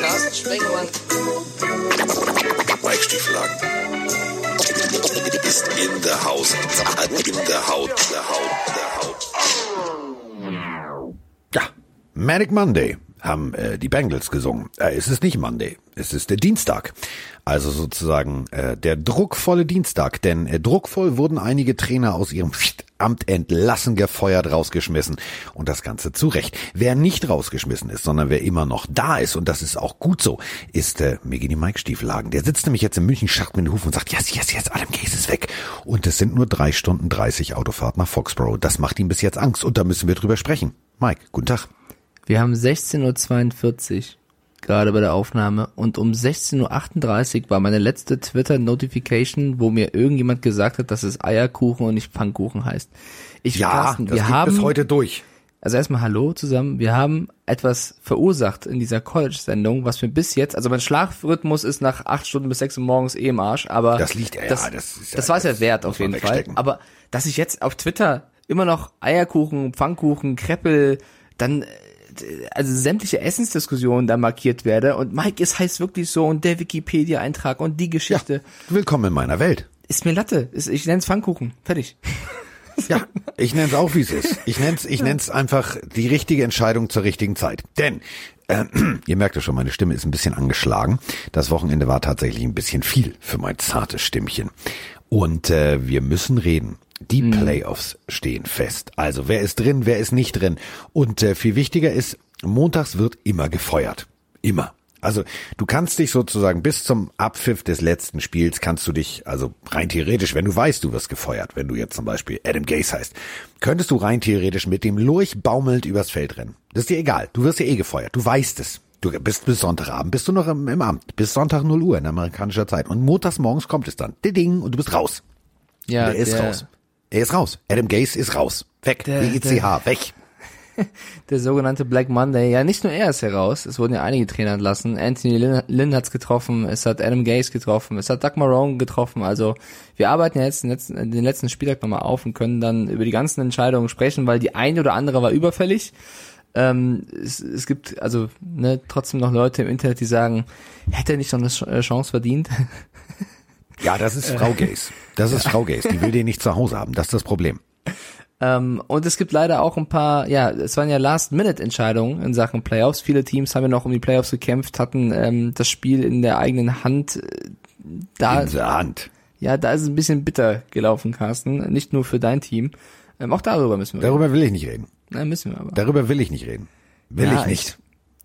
Carsten Ist in der Haus. In der Haut. Der Haut. Der Haut. Ja, Manic Monday haben äh, die Bengals gesungen. Äh, es ist nicht Monday, es ist der Dienstag. Also sozusagen äh, der druckvolle Dienstag. Denn äh, druckvoll wurden einige Trainer aus ihrem Amt entlassen, gefeuert, rausgeschmissen. Und das Ganze zu Recht. Wer nicht rausgeschmissen ist, sondern wer immer noch da ist, und das ist auch gut so, ist äh, Migini Mike Stiefelhagen. Der sitzt nämlich jetzt in München, schacht mit den Hufen und sagt, yes, yes, yes, Adam Case ist weg. Und es sind nur drei Stunden 30 Autofahrt nach Foxborough. Das macht ihm bis jetzt Angst. Und da müssen wir drüber sprechen. Mike, guten Tag. Wir haben 16.42 Uhr gerade bei der Aufnahme und um 16.38 Uhr war meine letzte Twitter-Notification, wo mir irgendjemand gesagt hat, dass es Eierkuchen und nicht Pfannkuchen heißt. Ich Ja, Carsten, das wir geht haben, bis heute durch. also erstmal Hallo zusammen. Wir haben etwas verursacht in dieser College-Sendung, was mir bis jetzt, also mein Schlafrhythmus ist nach acht Stunden bis sechs Uhr morgens eh im Arsch, aber Das liegt- ja, das, ja, das, ist ja- das war es ja wert auf jeden Fall. Aber dass ich jetzt auf Twitter immer noch Eierkuchen, Pfannkuchen, Kreppel, dann also sämtliche Essensdiskussionen da markiert werde und Mike, es heißt wirklich so und der Wikipedia-Eintrag und die Geschichte Willkommen in meiner Welt. ist mir Latte. Ich nenne es Pfannkuchen. Fertig. Ja, ich nenne es auch, wie es ist. Ich nenne es ich nenn's einfach die richtige Entscheidung zur richtigen Zeit. Denn, äh, ihr merkt ja schon, meine Stimme ist ein bisschen angeschlagen. Das Wochenende war tatsächlich ein bisschen viel für mein zartes Stimmchen. Und äh, wir müssen reden. Die Playoffs stehen fest. Also wer ist drin, wer ist nicht drin. Und äh, viel wichtiger ist, montags wird immer gefeuert. Immer. Also du kannst dich sozusagen bis zum Abpfiff des letzten Spiels kannst du dich, also rein theoretisch, wenn du weißt, du wirst gefeuert, wenn du jetzt zum Beispiel Adam Gase heißt, könntest du rein theoretisch mit dem Lurch baumelnd übers Feld rennen. Das ist dir egal. Du wirst ja eh gefeuert. Du weißt es. Du bist bis Sonntagabend, bist du noch im, im Amt. Bis Sonntag 0 Uhr in amerikanischer Zeit. Und montags morgens kommt es dann. Ding, und du bist raus. Ja, er ist der, raus. Er ist raus. Adam Gase ist raus. Weg. Der- Die ECH. Weg. der sogenannte Black Monday. Ja, nicht nur er ist heraus. Es wurden ja einige Trainer entlassen. Anthony Lynn, Lynn hat's getroffen. Es hat Adam Gase getroffen. Es hat Doug Marone getroffen. Also wir arbeiten ja jetzt den letzten, den letzten Spieltag nochmal auf und können dann über die ganzen Entscheidungen sprechen, weil die eine oder andere war überfällig. Ähm, es, es gibt also ne, trotzdem noch Leute im Internet, die sagen, hätte er nicht noch eine äh, Chance verdient? Ja, das ist Frau Gase. Das ist Frau Gase. Die will den nicht zu Hause haben. Das ist das Problem. Ähm, und es gibt leider auch ein paar, ja, es waren ja Last-Minute-Entscheidungen in Sachen Playoffs. Viele Teams haben ja noch um die Playoffs gekämpft, hatten ähm, das Spiel in der eigenen Hand. Äh, Da, In der Hand. ja, da ist es ein bisschen bitter gelaufen, Carsten. Nicht nur für dein Team. Ähm, auch darüber müssen wir. Darüber will ich nicht reden. Nein, müssen wir aber. Darüber will ich nicht reden. Will Ja, ich nicht.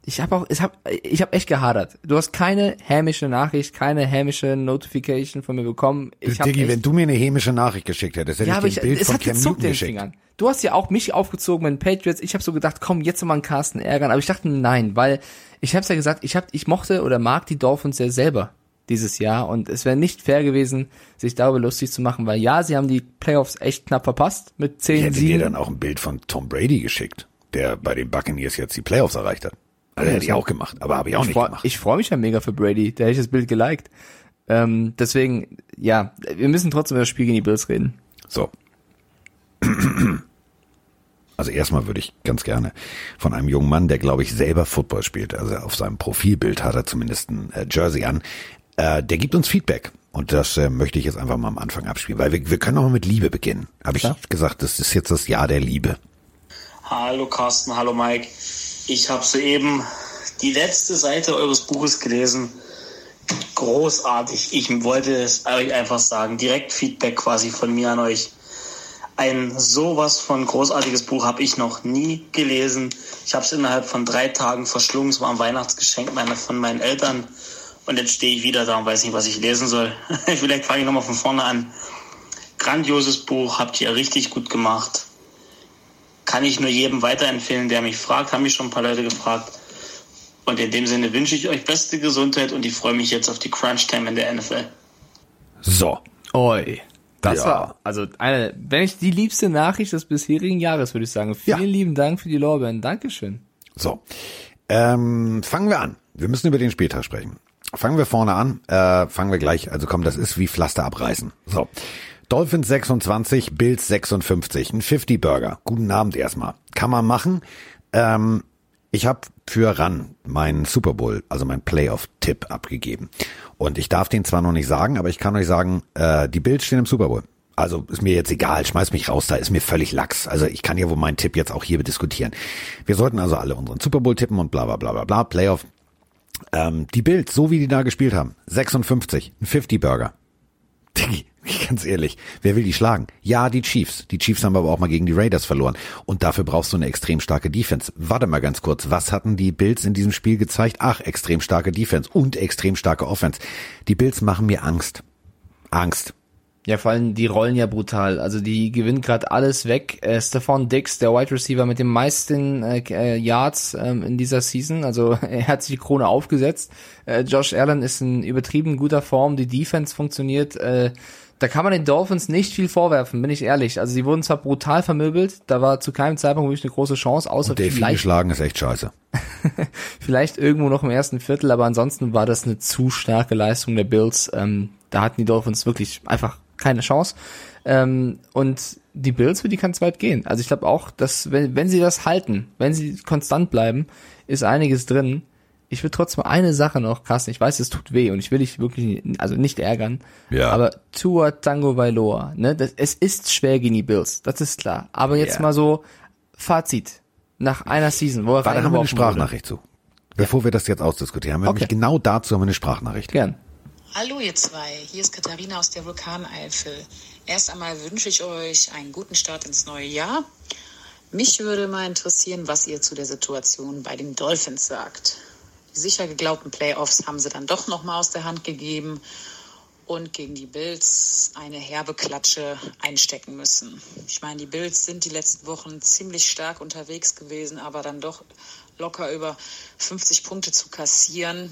Ich habe auch, ich habe, ich habe echt gehadert. Du hast keine hämische Nachricht, keine hämische Notification von mir bekommen. Ich hab Diggi, wenn du mir eine hämische Nachricht geschickt hättest, hätte ja, ich ich, dir ein Bild es von Cam Newton geschickt. Fingern. Du hast ja auch mich aufgezogen mit den Patriots. Ich habe so gedacht, komm, jetzt mal einen Carsten ärgern. Aber ich dachte, nein, weil ich habe ja gesagt, ich hab, ich mochte oder mag die Dolphins ja selber dieses Jahr und es wäre nicht fair gewesen, sich darüber lustig zu machen, weil ja, sie haben die Playoffs echt knapp verpasst mit Ich 10 hätte dir Siegen. dann auch ein Bild von Tom Brady geschickt, der bei den Buccaneers jetzt die Playoffs erreicht hat. Also hätte ich auch gemacht, aber habe ich auch Ich nicht freu- gemacht. Ich freue mich ja mega für Brady, der hätte ich das Bild geliked. Ähm, deswegen, ja, wir müssen trotzdem über das Spiel gegen die Bills reden. So. Also erstmal würde ich ganz gerne von einem jungen Mann, der glaube ich selber Football spielt, also auf seinem Profilbild hat er zumindest ein äh, Jersey an, äh, der gibt uns Feedback. Und das äh, möchte ich jetzt einfach mal am Anfang abspielen, weil wir, wir können auch mal mit Liebe beginnen. Habe ich Klar. gesagt, das ist jetzt das Jahr der Liebe. Hallo Carsten, hallo Mike. Ich habe soeben die letzte Seite eures Buches gelesen. Großartig. Ich wollte es euch einfach sagen. Direkt Feedback quasi von mir an euch. Ein sowas von großartiges Buch habe ich noch nie gelesen. Ich habe es innerhalb von drei Tagen verschlungen. Es war ein Weihnachtsgeschenk meiner, von meinen Eltern. Und jetzt stehe ich wieder da und weiß nicht, was ich lesen soll. Vielleicht fange ich nochmal von vorne an. Grandioses Buch, habt ihr richtig gut gemacht kann ich nur jedem weiterempfehlen, der mich fragt. Haben mich schon ein paar Leute gefragt. Und in dem Sinne wünsche ich euch beste Gesundheit und ich freue mich jetzt auf die Crunch Time in der NFL. So. Oi. Das Ja. war, also eine, wenn ich die liebste Nachricht des bisherigen Jahres, würde ich sagen. Vielen Ja. lieben Dank für die Lorbeeren. Dankeschön. So. Ähm, fangen wir an. Wir müssen über den Spieltag sprechen. Fangen wir vorne an. Äh, fangen wir gleich. Also komm, das ist wie Pflaster abreißen. So. Dolphins 26, Bills 56. Ein 50 Burger. Guten Abend erstmal. Kann man machen. Ähm, Ich habe für RAN meinen Super Bowl, also meinen Playoff-Tipp abgegeben. Und ich darf den zwar noch nicht sagen, aber ich kann euch sagen, äh, die Bills stehen im Super Bowl. Also ist mir jetzt egal, schmeiß mich raus, da ist mir völlig lax. Also ich kann ja wohl meinen Tipp jetzt auch hier diskutieren. Wir sollten also alle unseren Super Bowl tippen und bla bla bla bla bla. Playoff. Ähm, die Bills, so wie die da gespielt haben, 56, ein 50 Burger. Diggi, ganz ehrlich, wer will die schlagen? Ja, die Chiefs. Die Chiefs haben aber auch mal gegen die Raiders verloren. Und dafür brauchst du eine extrem starke Defense. Warte mal ganz kurz, was hatten die Bills in diesem Spiel gezeigt? Ach, extrem starke Defense und extrem starke Offense. Die Bills machen mir Angst. Angst. Ja, vor allem die rollen ja brutal. Also die gewinnen gerade alles weg. Äh, Stephon Dix, der Wide Receiver mit den meisten äh, äh, Yards ähm, in dieser Season. Also er hat sich die Krone aufgesetzt. Äh, Josh Allen ist in übertrieben guter Form. Die Defense funktioniert. Äh, da kann man den Dolphins nicht viel vorwerfen, bin ich ehrlich. Also sie wurden zwar brutal vermöbelt, da war zu keinem Zeitpunkt wirklich eine große Chance, außer Und Delfin vielleicht, geschlagen ist echt scheiße. vielleicht irgendwo noch im ersten Viertel, aber ansonsten war das eine zu starke Leistung der Bills. Ähm, da hatten die Dolphins wirklich einfach keine Chance. Ähm, und die Bills, für die kann es weit gehen. Also ich glaube auch, dass wenn, wenn sie das halten, wenn sie konstant bleiben, ist einiges drin. Ich will trotzdem eine Sache noch, Carsten, ich weiß, es tut weh und ich will dich wirklich, also nicht ärgern, Ja. aber Tua Tango Vailoa, ne, das, es ist schwer gegen die Bills, das ist klar. Aber jetzt Ja. mal so, Fazit, nach einer Season, wo er Warte, da haben wir eine reingeworfen wurde. Sprachnachricht zu. Bevor wir das jetzt ausdiskutieren, haben wir Okay. nämlich genau dazu haben wir eine Sprachnachricht. Gern. Hallo ihr zwei, hier ist Katharina aus der Vulkaneifel. Erst einmal wünsche ich euch einen guten Start ins neue Jahr. Mich würde mal interessieren, was ihr zu der Situation bei den Dolphins sagt. Die sicher geglaubten Playoffs haben sie dann doch noch mal aus der Hand gegeben und gegen die Bills eine herbe Klatsche einstecken müssen. Ich meine, die Bills sind die letzten Wochen ziemlich stark unterwegs gewesen, aber dann doch locker über 50 Punkte zu kassieren,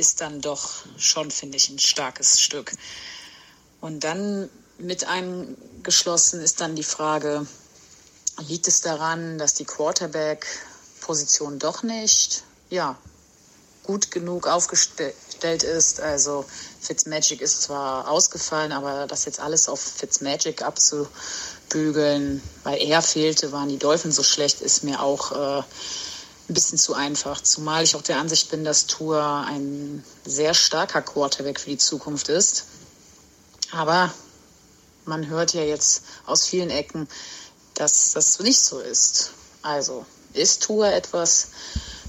ist dann doch schon, finde ich, ein starkes Stück. Und dann mit einem geschlossen ist dann die Frage, liegt es daran, dass die Quarterback-Position doch nicht, ja, gut genug aufgestellt ist. Also Fitzmagic ist zwar ausgefallen, aber das jetzt alles auf Fitzmagic abzubügeln, weil er fehlte, waren die Dolphins so schlecht, ist mir auch äh, ein bisschen zu einfach. Zumal ich auch der Ansicht bin, dass Tour ein sehr starker Quarterback für die Zukunft ist. Aber man hört ja jetzt aus vielen Ecken, dass das nicht so ist. Also ist Tour etwas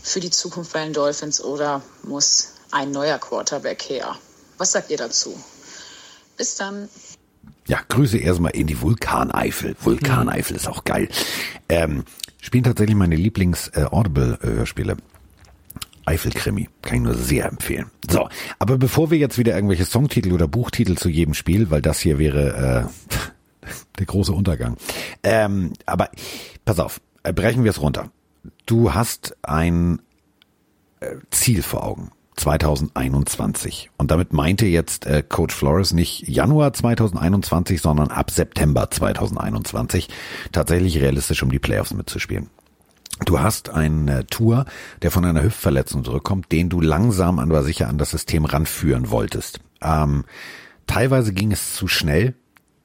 für die Zukunft bei den Dolphins oder muss ein neuer Quarterback her? Was sagt ihr dazu? Bis dann. Ja, Grüße erstmal in die Vulkaneifel. Vulkaneifel ist auch geil. Ähm, spielen tatsächlich meine Lieblings-Audible-Hörspiele. Eifelkrimi. Kann ich nur sehr empfehlen. So, aber bevor wir jetzt wieder irgendwelche Songtitel oder Buchtitel zu jedem Spiel, weil das hier wäre äh, der große Untergang. Ähm, aber pass auf, äh, brechen wir es runter. Du hast ein äh, Ziel vor Augen. 2021. Und damit meinte jetzt äh, Coach Flores nicht Januar 2021, sondern ab September 2021 tatsächlich realistisch um die Playoffs mitzuspielen. Du hast einen äh, Tour, der von einer Hüftverletzung zurückkommt, den du langsam aber sicher an das System ranführen wolltest. Ähm, teilweise ging es zu schnell,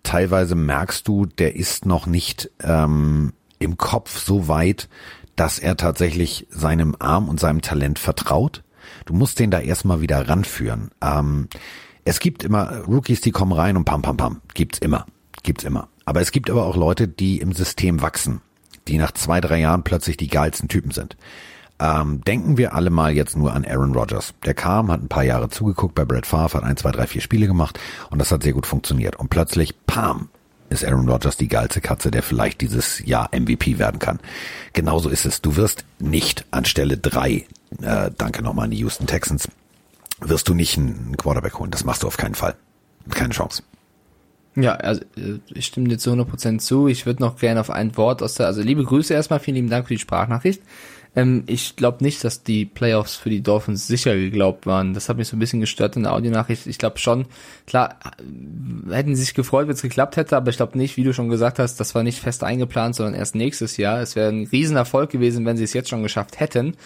teilweise merkst du, der ist noch nicht ähm, im Kopf so weit, dass er tatsächlich seinem Arm und seinem Talent vertraut. Du musst den da erstmal wieder ranführen. Ähm, es gibt immer Rookies, die kommen rein und pam, pam, pam. Gibt's immer. Gibt's immer. Aber es gibt aber auch Leute, die im System wachsen, die nach zwei, drei Jahren plötzlich die geilsten Typen sind. Ähm, denken wir alle mal jetzt nur an Aaron Rodgers. Der kam, hat ein paar Jahre zugeguckt bei Brett Favre, hat ein, zwei, drei, vier Spiele gemacht und das hat sehr gut funktioniert. Und plötzlich, pam, ist Aaron Rodgers die geilste Katze, der vielleicht dieses Jahr MVP werden kann. Genauso ist es. Du wirst nicht an Stelle drei, äh, danke nochmal an die Houston Texans, wirst du nicht einen Quarterback holen. Das machst du auf keinen Fall. Keine Chance. Ja, also äh, ich stimme dir zu 100% zu. Ich würde noch gerne auf ein Wort aus der, also liebe Grüße erstmal, vielen lieben Dank für die Sprachnachricht. Ähm, ich glaube nicht, dass die Playoffs für die Dolphins sicher geglaubt waren. Das hat mich so ein bisschen gestört in der Audionachricht. Ich glaube schon, klar, hätten sie sich gefreut, wenn es geklappt hätte, aber ich glaube nicht, wie du schon gesagt hast, das war nicht fest eingeplant, sondern erst nächstes Jahr. Es wäre ein Riesenerfolg gewesen, wenn sie es jetzt schon geschafft hätten.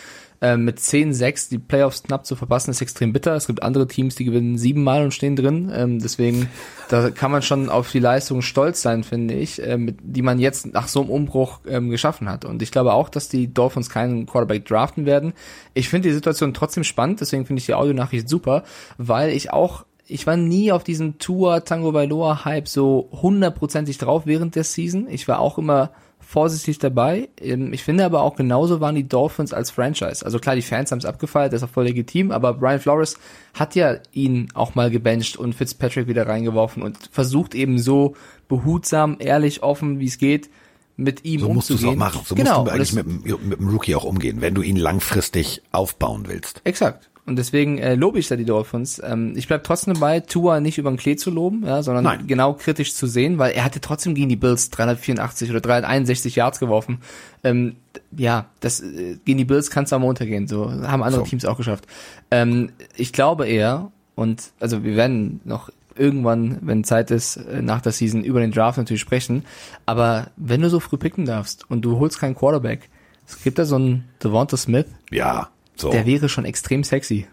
Äh, mit 10-6 die Playoffs knapp zu verpassen, ist extrem bitter. Es gibt andere Teams, die gewinnen siebenmal und stehen drin. Ähm, deswegen, da kann man schon auf die Leistung stolz sein, finde ich, äh, mit, die man jetzt nach so einem Umbruch ähm, geschaffen hat. Und ich glaube auch, dass die Dolphins keinen Quarterback draften werden. Ich finde die Situation trotzdem spannend, deswegen finde ich die Audionachricht super, weil ich auch ich war nie auf diesen Tour Tango Bailoa Hype so hundertprozentig drauf während der Season. Ich war auch immer vorsichtig dabei. Ähm, Ich finde aber auch genauso waren die Dolphins als Franchise. Also klar, die Fans haben es abgefeiert, das ist auch voll legitim, aber Brian Flores hat ja ihn auch mal gebencht und Fitzpatrick wieder reingeworfen und versucht eben so behutsam, ehrlich, offen, wie es geht, mit ihm So musst du es umzugehen. auch machen. So genau. musst du eigentlich mit, mit dem Rookie auch umgehen, wenn du ihn langfristig aufbauen willst. Exakt. Und deswegen äh, lobe ich da die Dolphins. Ähm, ich bleib trotzdem dabei, Tua nicht über den Klee zu loben, ja, sondern Nein. genau kritisch zu sehen, weil er hatte trotzdem gegen die Bills 384 oder 361 Yards geworfen. Ähm, ja, das äh, gegen die Bills kannst du am Montag gehen. So haben andere So. Teams auch geschafft. Ähm, ich glaube eher, und also wir werden noch irgendwann, wenn Zeit ist, äh, nach der Season über den Draft natürlich sprechen. Aber wenn du so früh picken darfst und du holst keinen Quarterback, es gibt da so einen Devonta Smith, Ja, so. der wäre schon extrem sexy.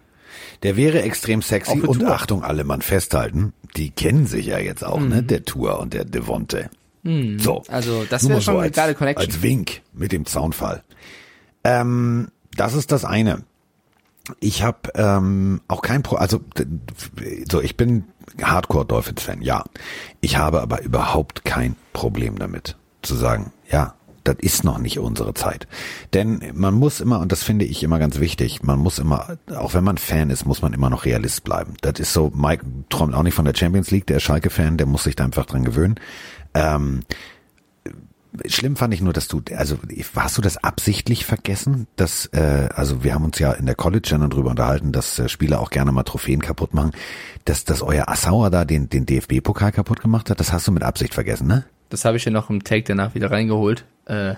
Der wäre extrem sexy und Tour. Achtung, alle Mann festhalten, die kennen sich ja jetzt auch, ne? Der Tour und der Devonte. So. Also, das wäre schon eine als, geile Connection. Als Wink mit dem Zaunfall. Ähm, das ist das eine. Ich habe ähm, auch kein Pro, also so ich bin Hardcore Dolphins Fan, ja. Ich habe aber überhaupt kein Problem damit zu sagen, ja, das ist noch nicht unsere Zeit. Denn man muss immer, und das finde ich immer ganz wichtig, man muss immer, auch wenn man Fan ist, muss man immer noch Realist bleiben. Das ist so, Mike träumt auch nicht von der Champions League, der Schalke-Fan, der muss sich da einfach dran gewöhnen. Ähm, Schlimm fand ich nur, dass du, also hast du das absichtlich vergessen? Dass, äh, also wir haben uns ja in der College dann drüber unterhalten, dass äh, Spieler auch gerne mal Trophäen kaputt machen, dass, dass euer Assauer da den, den DFB-Pokal kaputt gemacht hat, das hast du mit Absicht vergessen, ne? Das habe ich ja noch im Take danach wieder reingeholt. Äh,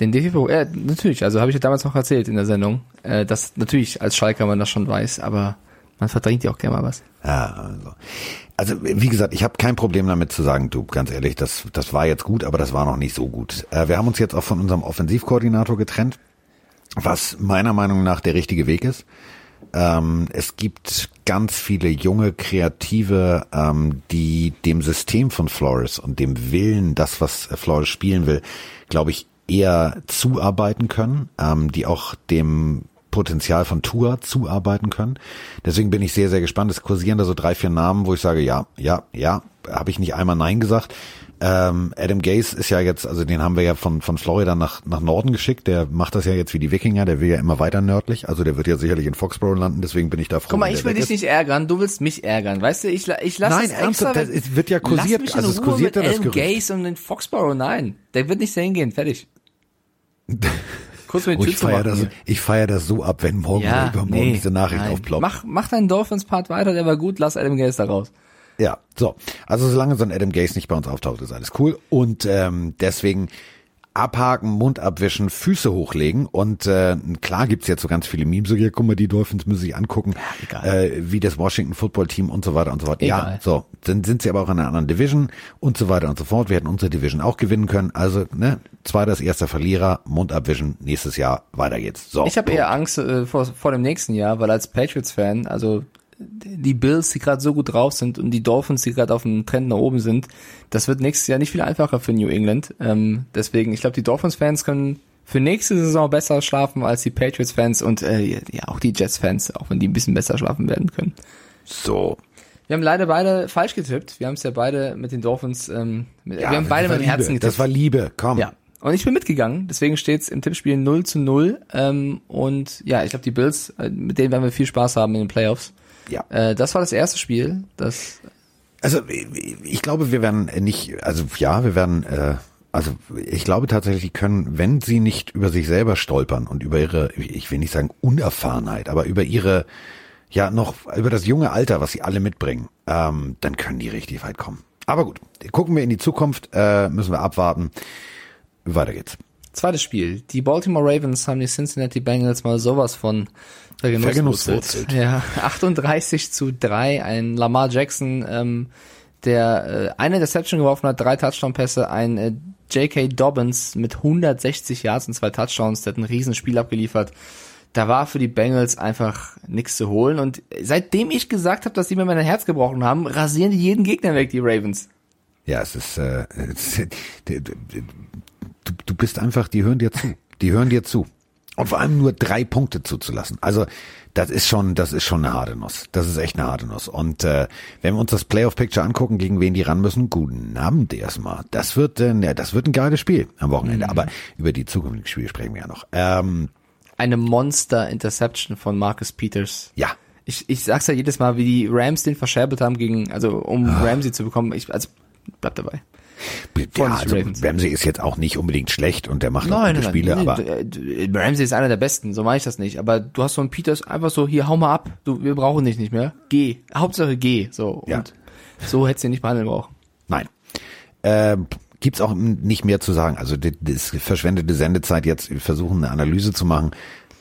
den DFB, äh, natürlich, also habe ich ja damals noch erzählt in der Sendung, äh, dass natürlich als Schalker man das schon weiß, aber man verdrängt ja auch gerne mal was. Ja, also. also wie gesagt, ich habe kein Problem damit zu sagen, du, ganz ehrlich, das, das war jetzt gut, aber das war noch nicht so gut. Äh, wir haben uns jetzt auch von unserem Offensivkoordinator getrennt, was meiner Meinung nach der richtige Weg ist. Ähm, es gibt ganz viele junge Kreative, ähm, die dem System von Flores und dem Willen, das, was Flores spielen will, glaube ich, eher zuarbeiten können, ähm, die auch dem Potenzial von Tour zuarbeiten können. Deswegen bin ich sehr, sehr gespannt. Es kursieren da so drei, vier Namen, wo ich sage, ja, ja, ja, habe ich nicht einmal Nein gesagt. Ähm, Adam Gase ist ja jetzt, also den haben wir ja von, von Florida nach, nach Norden geschickt. Der macht das ja jetzt wie die Wikinger, der will ja immer weiter nördlich. Also der wird ja sicherlich in Foxborough landen, deswegen bin ich da froh. Guck mal, ich will dich ist. nicht ärgern, du willst mich ärgern, weißt du, ich, ich lasse Nein, es extra. ernsthaft, das wird ja kursiert, Lass mich in also es Ruhe kursiert mit ja das Adam Gerücht. Gase und den Foxborough, nein, der wird nicht dahin gehen, fertig. Kurz mit Oh, ich feiere das, ich feier das so ab, wenn morgen oder übermorgen diese Nachricht nein. aufploppt. Mach, mach deinen Dolphins-Part weiter, der war gut, lass Adam Gase da raus. Ja, so. Also solange so ein Adam Gase nicht bei uns auftaucht, ist alles cool. Und ähm, deswegen abhaken, Mund abwischen, Füße hochlegen. Und äh, klar gibt's jetzt so ganz viele Memes, so, ja, guck mal, die Dolphins müssen sich angucken, egal. äh, wie das Washington Football Team und so weiter und so fort. Ja, Egal. so. Dann sind sie aber auch in einer anderen Division und so weiter und so fort. Wir hätten unsere Division auch gewinnen können. Also, ne, zweiter ist erster Verlierer, Mund abwischen, nächstes Jahr, weiter geht's. So. Ich habe eher Angst äh, vor, vor dem nächsten Jahr, weil als Patriots-Fan, also die Bills, die gerade so gut drauf sind und die Dolphins, die gerade auf dem Trend nach oben sind, das wird nächstes Jahr nicht viel einfacher für New England. Ähm, deswegen, ich glaube, die Dolphins-Fans können für nächste Saison besser schlafen als die Patriots-Fans und äh, ja auch die Jets-Fans, auch wenn die ein bisschen besser schlafen werden können. So. Wir haben leider beide falsch getippt. Wir haben es ja beide mit den Dolphins, ähm, mit, Ja, wir haben beide mit dem Herzen getippt. Das war Liebe, komm. Ja. Und ich bin mitgegangen, deswegen steht's im Tippspiel 0 zu 0. Ähm, und ja, ich glaube, die Bills, äh, mit denen werden wir viel Spaß haben in den Playoffs. Ja. Äh, das war das erste Spiel. Das Also ich glaube, wir werden nicht, also ja, wir werden, äh, also ich glaube tatsächlich, die können, wenn sie nicht über sich selber stolpern und über ihre, ich will nicht sagen Unerfahrenheit, aber über ihre, ja noch über das junge Alter, was sie alle mitbringen, ähm, dann können die richtig weit kommen. Aber gut, gucken wir in die Zukunft, äh, müssen wir abwarten. Weiter geht's. zweite Spiel. Die Baltimore Ravens haben die Cincinnati Bengals mal sowas von vergenusswurzelt. Ja, 38 zu 3. Ein Lamar Jackson, ähm, der äh, eine Deception geworfen hat, drei Touchdown-Pässe, ein äh, J.K. Dobbins mit 160 Yards und zwei Touchdowns, der hat ein Riesenspiel abgeliefert. da war für die Bengals einfach nichts zu holen. Und seitdem ich gesagt habe, dass die mir mein Herz gebrochen haben, rasieren die jeden Gegner weg, die Ravens. Ja, es ist, äh, es, du, du bist einfach, die hören dir zu. Die hören dir zu. Und vor allem nur drei Punkte zuzulassen. Also das ist schon, das ist schon eine harte Nuss. Das ist echt eine harte Nuss. Und äh, wenn wir uns das Playoff-Picture angucken, gegen wen die ran müssen, guten Abend erstmal. Das wird, äh, ja, das wird ein geiles Spiel am Wochenende. Mhm. Aber über die zukünftigen Spiele sprechen wir ja noch. Ähm, eine Monster-Interception von Marcus Peters. Ja. Ich, ich sag's ja jedes Mal, wie die Rams den verscherbelt haben gegen, also um ah. Ramsey zu bekommen. Ich, also bleib dabei. Ja, also Ramsey ist jetzt auch nicht unbedingt schlecht und der macht nein, auch gute nein, Spiele, nein, aber äh, Ramsey ist einer der besten, so meine ich das nicht. Aber du hast so einen Peters einfach so, hier hau mal ab, du, wir brauchen dich nicht mehr, geh, Hauptsache geh, so ja. und so hättest du ihn nicht behandeln brauchen. Nein, äh, gibt's auch nicht mehr zu sagen. Also das verschwendete Sendezeit jetzt versuchen eine Analyse zu machen.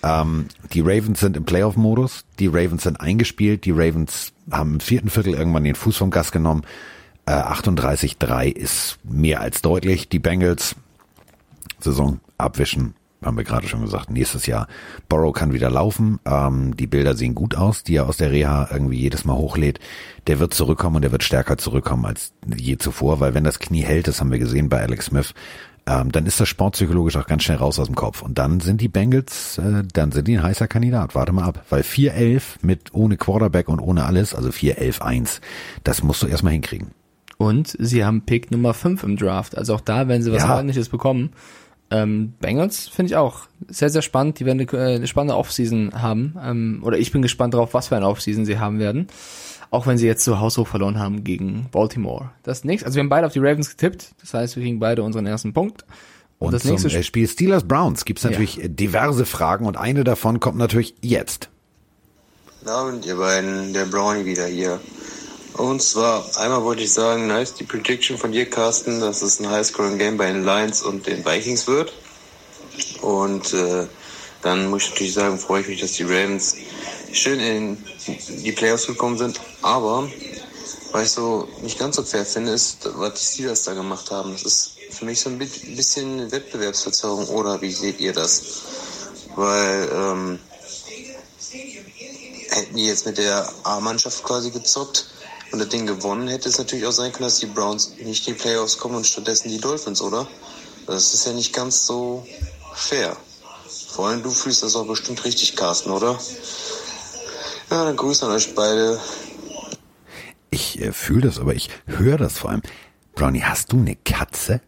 Ähm, die Ravens sind im Playoff-Modus, die Ravens sind eingespielt, die Ravens haben im vierten Viertel irgendwann den Fuß vom Gas genommen. Äh, 38-3 ist mehr als deutlich. Die Bengals Saison abwischen, haben wir gerade schon gesagt, nächstes Jahr. Borrow kann wieder laufen. Ähm, die Bilder sehen gut aus, die er aus der Reha irgendwie jedes Mal hochlädt. Der wird zurückkommen und der wird stärker zurückkommen als je zuvor, weil wenn das Knie hält, das haben wir gesehen bei Alex Smith, ähm, dann ist das sportpsychologisch auch ganz schnell raus aus dem Kopf. Und dann sind die Bengals, äh, dann sind die ein heißer Kandidat. Warte mal ab. Weil 4-11 mit ohne Quarterback und ohne alles, also 4-11-1, das musst du erstmal hinkriegen. Und sie haben Pick Nummer 5 im Draft. Also auch da werden sie was ja. ordentliches bekommen. Ähm, Bengals finde ich auch sehr, sehr spannend. Die werden eine, äh, eine spannende Offseason haben. Ähm, oder ich bin gespannt darauf, was für eine Offseason sie haben werden. Auch wenn sie jetzt zu Hause verloren haben gegen Baltimore. Das nächste, also wir haben beide auf dieRavens getippt. Das heißt, wir kriegen beide unseren ersten Punkt. Und, und das nächste zum Spiel Steelers Browns gibt es natürlich ja. diverse Fragen und eine davon kommt natürlich jetzt. Abend, ihr beiden, der Brownie wieder hier. Und zwar, einmal wollte ich sagen, nice die Prediction von dir, Carsten, dass es ein Highscoring-Game bei den Lions und den Vikings wird. Und äh, dann muss ich natürlich sagen, freue ich mich, dass die Ravens schön in die Playoffs gekommen sind. Aber was ich so nicht ganz so fair finde, ist, was die Steelers da gemacht haben. Das ist für mich so ein bisschen Wettbewerbsverzerrung. Oder wie seht ihr das? Weil ähm, hätten die jetzt mit der A-Mannschaft quasi gezockt, und das Ding gewonnen, hätte es natürlich auch sein können, dass die Browns nicht in die Playoffs kommen und stattdessen die Dolphins, oder? Das ist ja nicht ganz so fair. Vor allem du fühlst das auch bestimmt richtig, Carsten, oder? Ja, dann Grüße an euch beide. Ich äh, fühle das, aber ich höre das vor allem. Brownie, hast du eine Katze?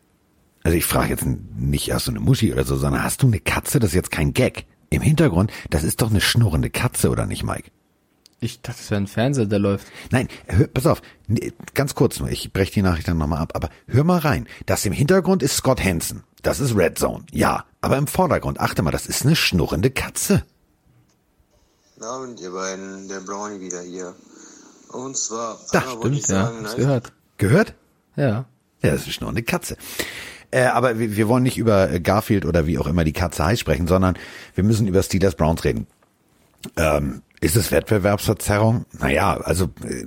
Also ich frage jetzt nicht, hast du eine Muschi oder so, sondern hast du eine Katze? Das ist jetzt kein Gag. Im Hintergrund, das ist doch eine schnurrende Katze, oder nicht, Mike? Ich dachte, es wäre ein Fernseher, der läuft. Nein, hör, pass auf, ganz kurz nur, ich breche die Nachricht dann nochmal ab, aber hör mal rein. Das im Hintergrund ist Scott Hansen. Das ist Red Zone, ja. Aber im Vordergrund, achte mal, das ist eine schnurrende Katze. Na und ihr beiden, der Brownie wieder hier. Und zwar, da, stimmt, ja, sagen, nice. gehört. Gehört? Ja. Ja, das ist eine schnurrende Katze. Äh, aber wir, wir wollen nicht über Garfield oder wie auch immer die Katze heißt sprechen, sondern wir müssen über Steelers Browns reden. Ähm, ist es Wettbewerbsverzerrung? Naja, also äh,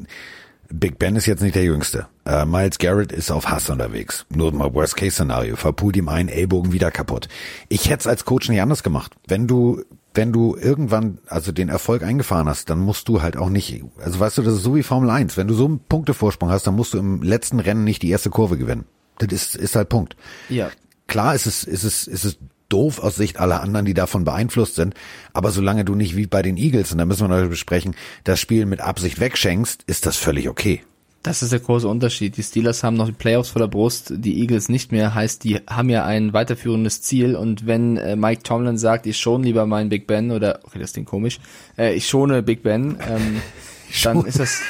Big Ben ist jetzt nicht der Jüngste. Äh, Miles Garrett ist auf Hass unterwegs. Nur mal Worst-Case-Szenario. Verpult ihm einen Ellbogen wieder kaputt. Ich hätte es als Coach nicht anders gemacht. Wenn du wenn du irgendwann also den Erfolg eingefahren hast, dann musst du halt auch nicht, also weißt du, das ist so wie Formel 1. Wenn du so einen Punktevorsprung hast, dann musst du im letzten Rennen nicht die erste Kurve gewinnen. Das ist, ist halt Punkt. Ja. Klar ist es, ist es, ist es doof aus Sicht aller anderen, die davon beeinflusst sind. Aber solange du nicht wie bei den Eagles, und da müssen wir noch besprechen, das Spiel mit Absicht wegschenkst, ist das völlig okay. Das ist der große Unterschied. Die Steelers haben noch die Playoffs vor der Brust, die Eagles nicht mehr. Heißt, die haben ja ein weiterführendes Ziel. Und wenn äh, Mike Tomlin sagt, ich schon lieber meinen Big Ben oder, okay, das klingt komisch, äh, ich schone Big Ben, ähm, dann ist das,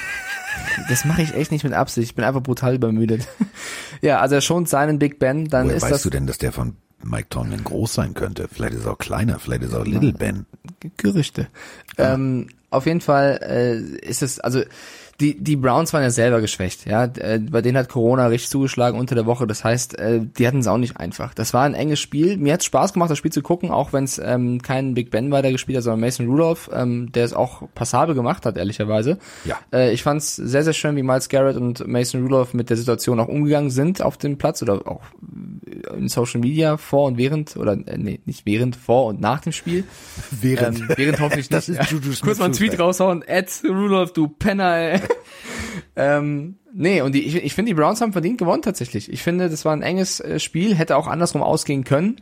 das mache ich echt nicht mit Absicht. Ich bin einfach brutal übermüdet. ja, also er schont seinen Big Ben, dann Woher ist weißt das. du denn, dass der von Mike Tomlin groß sein könnte. Vielleicht ist er auch kleiner, vielleicht ist er auch Little Ben. Gerüchte. Ja. Ähm, Auf jeden Fall äh, ist es, also die, die Browns waren ja selber geschwächt, ja. Äh, bei denen hat Corona richtig zugeschlagen unter der Woche. Das heißt, äh, die hatten es auch nicht einfach. Das war ein enges Spiel. Mir hat Spaß gemacht, das Spiel zu gucken, auch wenn es ähm, kein Big Ben weiter gespielt hat, sondern Mason Rudolph, ähm, der es auch passabel gemacht hat, ehrlicherweise. Ja. Äh, ich fand es sehr, sehr schön, wie Miles Garrett und Mason Rudolph mit der Situation auch umgegangen sind auf dem Platz oder auch in Social Media vor und während oder äh, nee, nicht während, vor und nach dem Spiel. Während. Ähm, während hoffentlich nicht. Das ist. Juju Kurz mal einen Tweet raushauen. Ed Rudolph, du Penner, ey. Ähm, nee, und die, ich, ich finde, die Browns haben verdient gewonnen tatsächlich. Ich finde, das war ein enges äh, Spiel, hätte auch andersrum ausgehen können.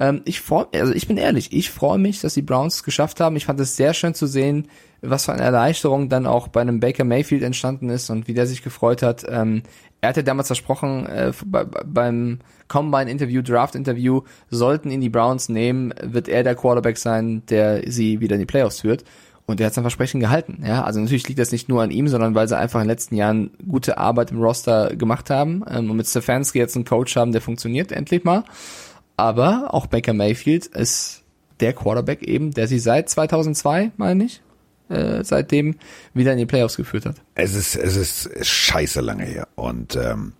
Ähm, ich freu, also ich bin ehrlich, ich freue mich, dass die Browns es geschafft haben. Ich fand es sehr schön zu sehen, was für eine Erleichterung dann auch bei einem Baker Mayfield entstanden ist und wie der sich gefreut hat. Ähm, er hatte damals versprochen, äh, bei, beim Combine-Interview, Draft-Interview, sollten ihn die Browns nehmen, wird er der Quarterback sein, der sie wieder in die Playoffs führt. Und er hat sein Versprechen gehalten. Ja, also natürlich liegt das nicht nur an ihm, sondern weil sie einfach in den letzten Jahren gute Arbeit im Roster gemacht haben ähm, und mit Stefanski jetzt einen Coach haben, der funktioniert endlich mal. Aber auch Baker Mayfield ist der Quarterback eben, der sie seit 2002, meine ich, äh, seitdem wieder in die Playoffs geführt hat. Es ist, es ist scheiße lange her. Und ähm,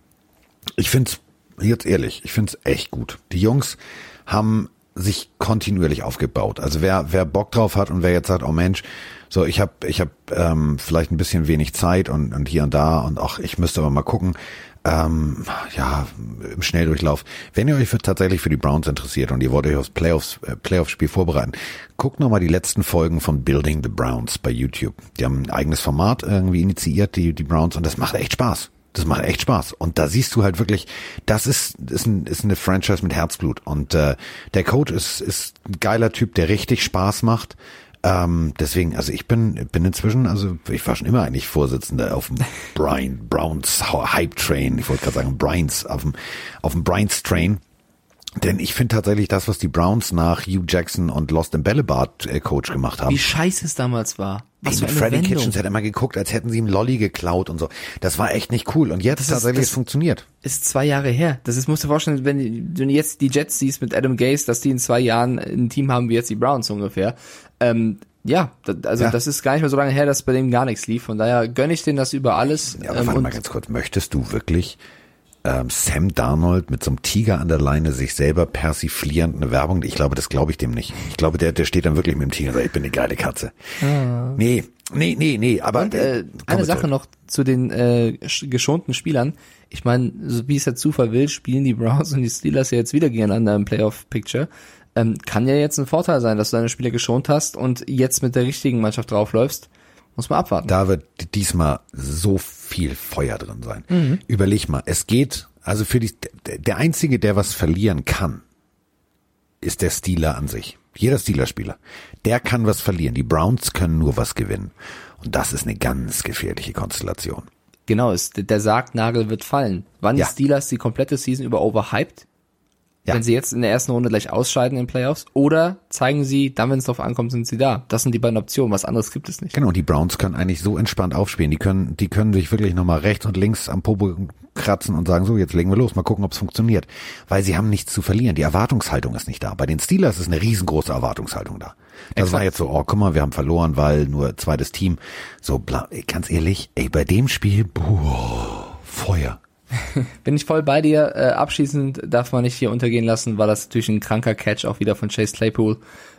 ich find's jetzt ehrlich, ich find's echt gut. Die Jungs haben sich kontinuierlich aufgebaut. Also wer, wer Bock drauf hat und wer jetzt sagt, oh Mensch, so ich habe ich hab, ähm, vielleicht ein bisschen wenig Zeit und, und hier und da und auch ich müsste aber mal gucken, ähm, ja, im Schnelldurchlauf. Wenn ihr euch für, tatsächlich für die Browns interessiert und ihr wollt euch aufs Playoffs, äh, Playoff-Spiel vorbereiten, guckt nochmal die letzten Folgen von Building the Browns bei YouTube. Die haben ein eigenes Format irgendwie initiiert, die, die Browns, und das macht echt Spaß. Das macht echt Spaß. Und da siehst du halt wirklich, das ist, ist, ein, ist eine Franchise mit Herzblut. Und äh, der Coach ist, ist ein geiler Typ, der richtig Spaß macht. Ähm, deswegen, also ich bin, bin inzwischen, also ich war schon immer eigentlich Vorsitzender auf dem Brian Browns Hype Train. Ich wollte gerade sagen Bryans, auf dem, auf dem Bryans Train. Denn ich finde tatsächlich das, was die Browns nach Hugh Jackson und Lost in Bällebad äh, Coach gemacht haben. Wie scheiße es damals war. Was mit Freddy Wendung. Kitchens hat immer geguckt, als hätten sie ihm Lolly geklaut und so. Das war echt nicht cool. Und jetzt Das ist- tatsächlich das- es funktioniert. ist zwei Jahre her. Das ist, musst du dir vorstellen, wenn du jetzt die Jets siehst mit Adam Gase, dass die in zwei Jahren ein Team haben wie jetzt die Browns ungefähr. Ähm, ja, also Ja. das ist gar nicht mehr so lange her, dass bei dem gar nichts lief. Von daher gönne ich denen das über alles. Ja, aber ähm, warte mal ganz kurz. Möchtest du wirklich ähm, Sam Darnold mit so einem Tiger an der Leine sich selber persiflierend eine Werbung? Ich glaube, das glaube ich dem nicht. Ich glaube, der, der steht dann wirklich mit dem Tiger und sagt, ich bin eine geile Katze. Nee, nee, nee, nee. Aber Und äh, eine Sache noch zu den äh, sch- geschonten Spielern. Ich meine, so wie es der Zufall will, spielen die Browns und die Steelers ja jetzt wieder gegeneinander im Playoff-Picture. Ähm, kann ja jetzt ein Vorteil sein, dass du deine Spieler geschont hast und jetzt mit der richtigen Mannschaft draufläufst. Muss man abwarten. Da wird diesmal so viel Feuer drin sein. Überleg mal, es geht, also für die, der einzige, der was verlieren kann, ist der Steeler an sich. Jeder Steeler-Spieler. Der kann was verlieren. Die Browns können nur was gewinnen. Und das ist eine ganz gefährliche Konstellation. Genau, ist, der Sargnagel wird fallen. Wann Ja. die Steelers die komplette Season über overhyped? Ja. Wenn sie jetzt in der ersten Runde gleich ausscheiden in den Playoffs? Oder zeigen sie, dann, wenn es drauf ankommt, sind sie da? Das sind die beiden Optionen. Was anderes gibt es nicht. Genau, die Browns können eigentlich so entspannt aufspielen. Die können, die können sich wirklich nochmal rechts und links am Popo kratzen und sagen, so, jetzt legen wir los, mal gucken, ob es funktioniert. Weil sie haben nichts zu verlieren. Die Erwartungshaltung ist nicht da. Bei den Steelers ist eine riesengroße Erwartungshaltung da. Das Exakt. war jetzt so, oh, guck mal, wir haben verloren, weil nur zweites Team. So, bla, ganz ehrlich, ey, bei dem Spiel, boah, Feuer. Bin ich voll bei dir. Äh, abschließend darf man nicht hier untergehen lassen, war das natürlich ein kranker Catch auch wieder von Chase Claypool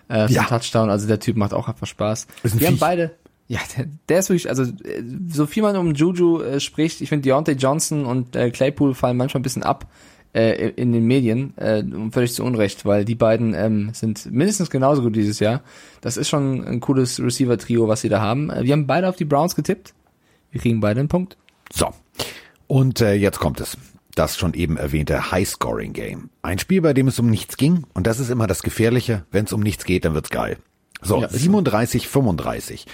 äh, zum Ja. Touchdown. Also der Typ macht auch einfach Spaß. Wir haben Viech. beide. Ja, der, der ist wirklich, also äh, so viel man um Juju äh, spricht, ich finde Deontay Johnson und äh, Claypool fallen manchmal ein bisschen ab äh, in den Medien, äh, völlig zu Unrecht, weil die beiden ähm, sind mindestens genauso gut dieses Jahr. Das ist schon ein cooles Receiver-Trio, was sie da haben. Äh, wir haben beide auf die Browns getippt. Wir kriegen beide einen Punkt. So. Und äh, jetzt kommt es. Das schon eben erwähnte High-Scoring-Game. Ein Spiel, bei dem es um nichts ging. Und das ist immer das Gefährliche. Wenn es um nichts geht, dann wird's geil. So, Ja, ist so. 37, 35.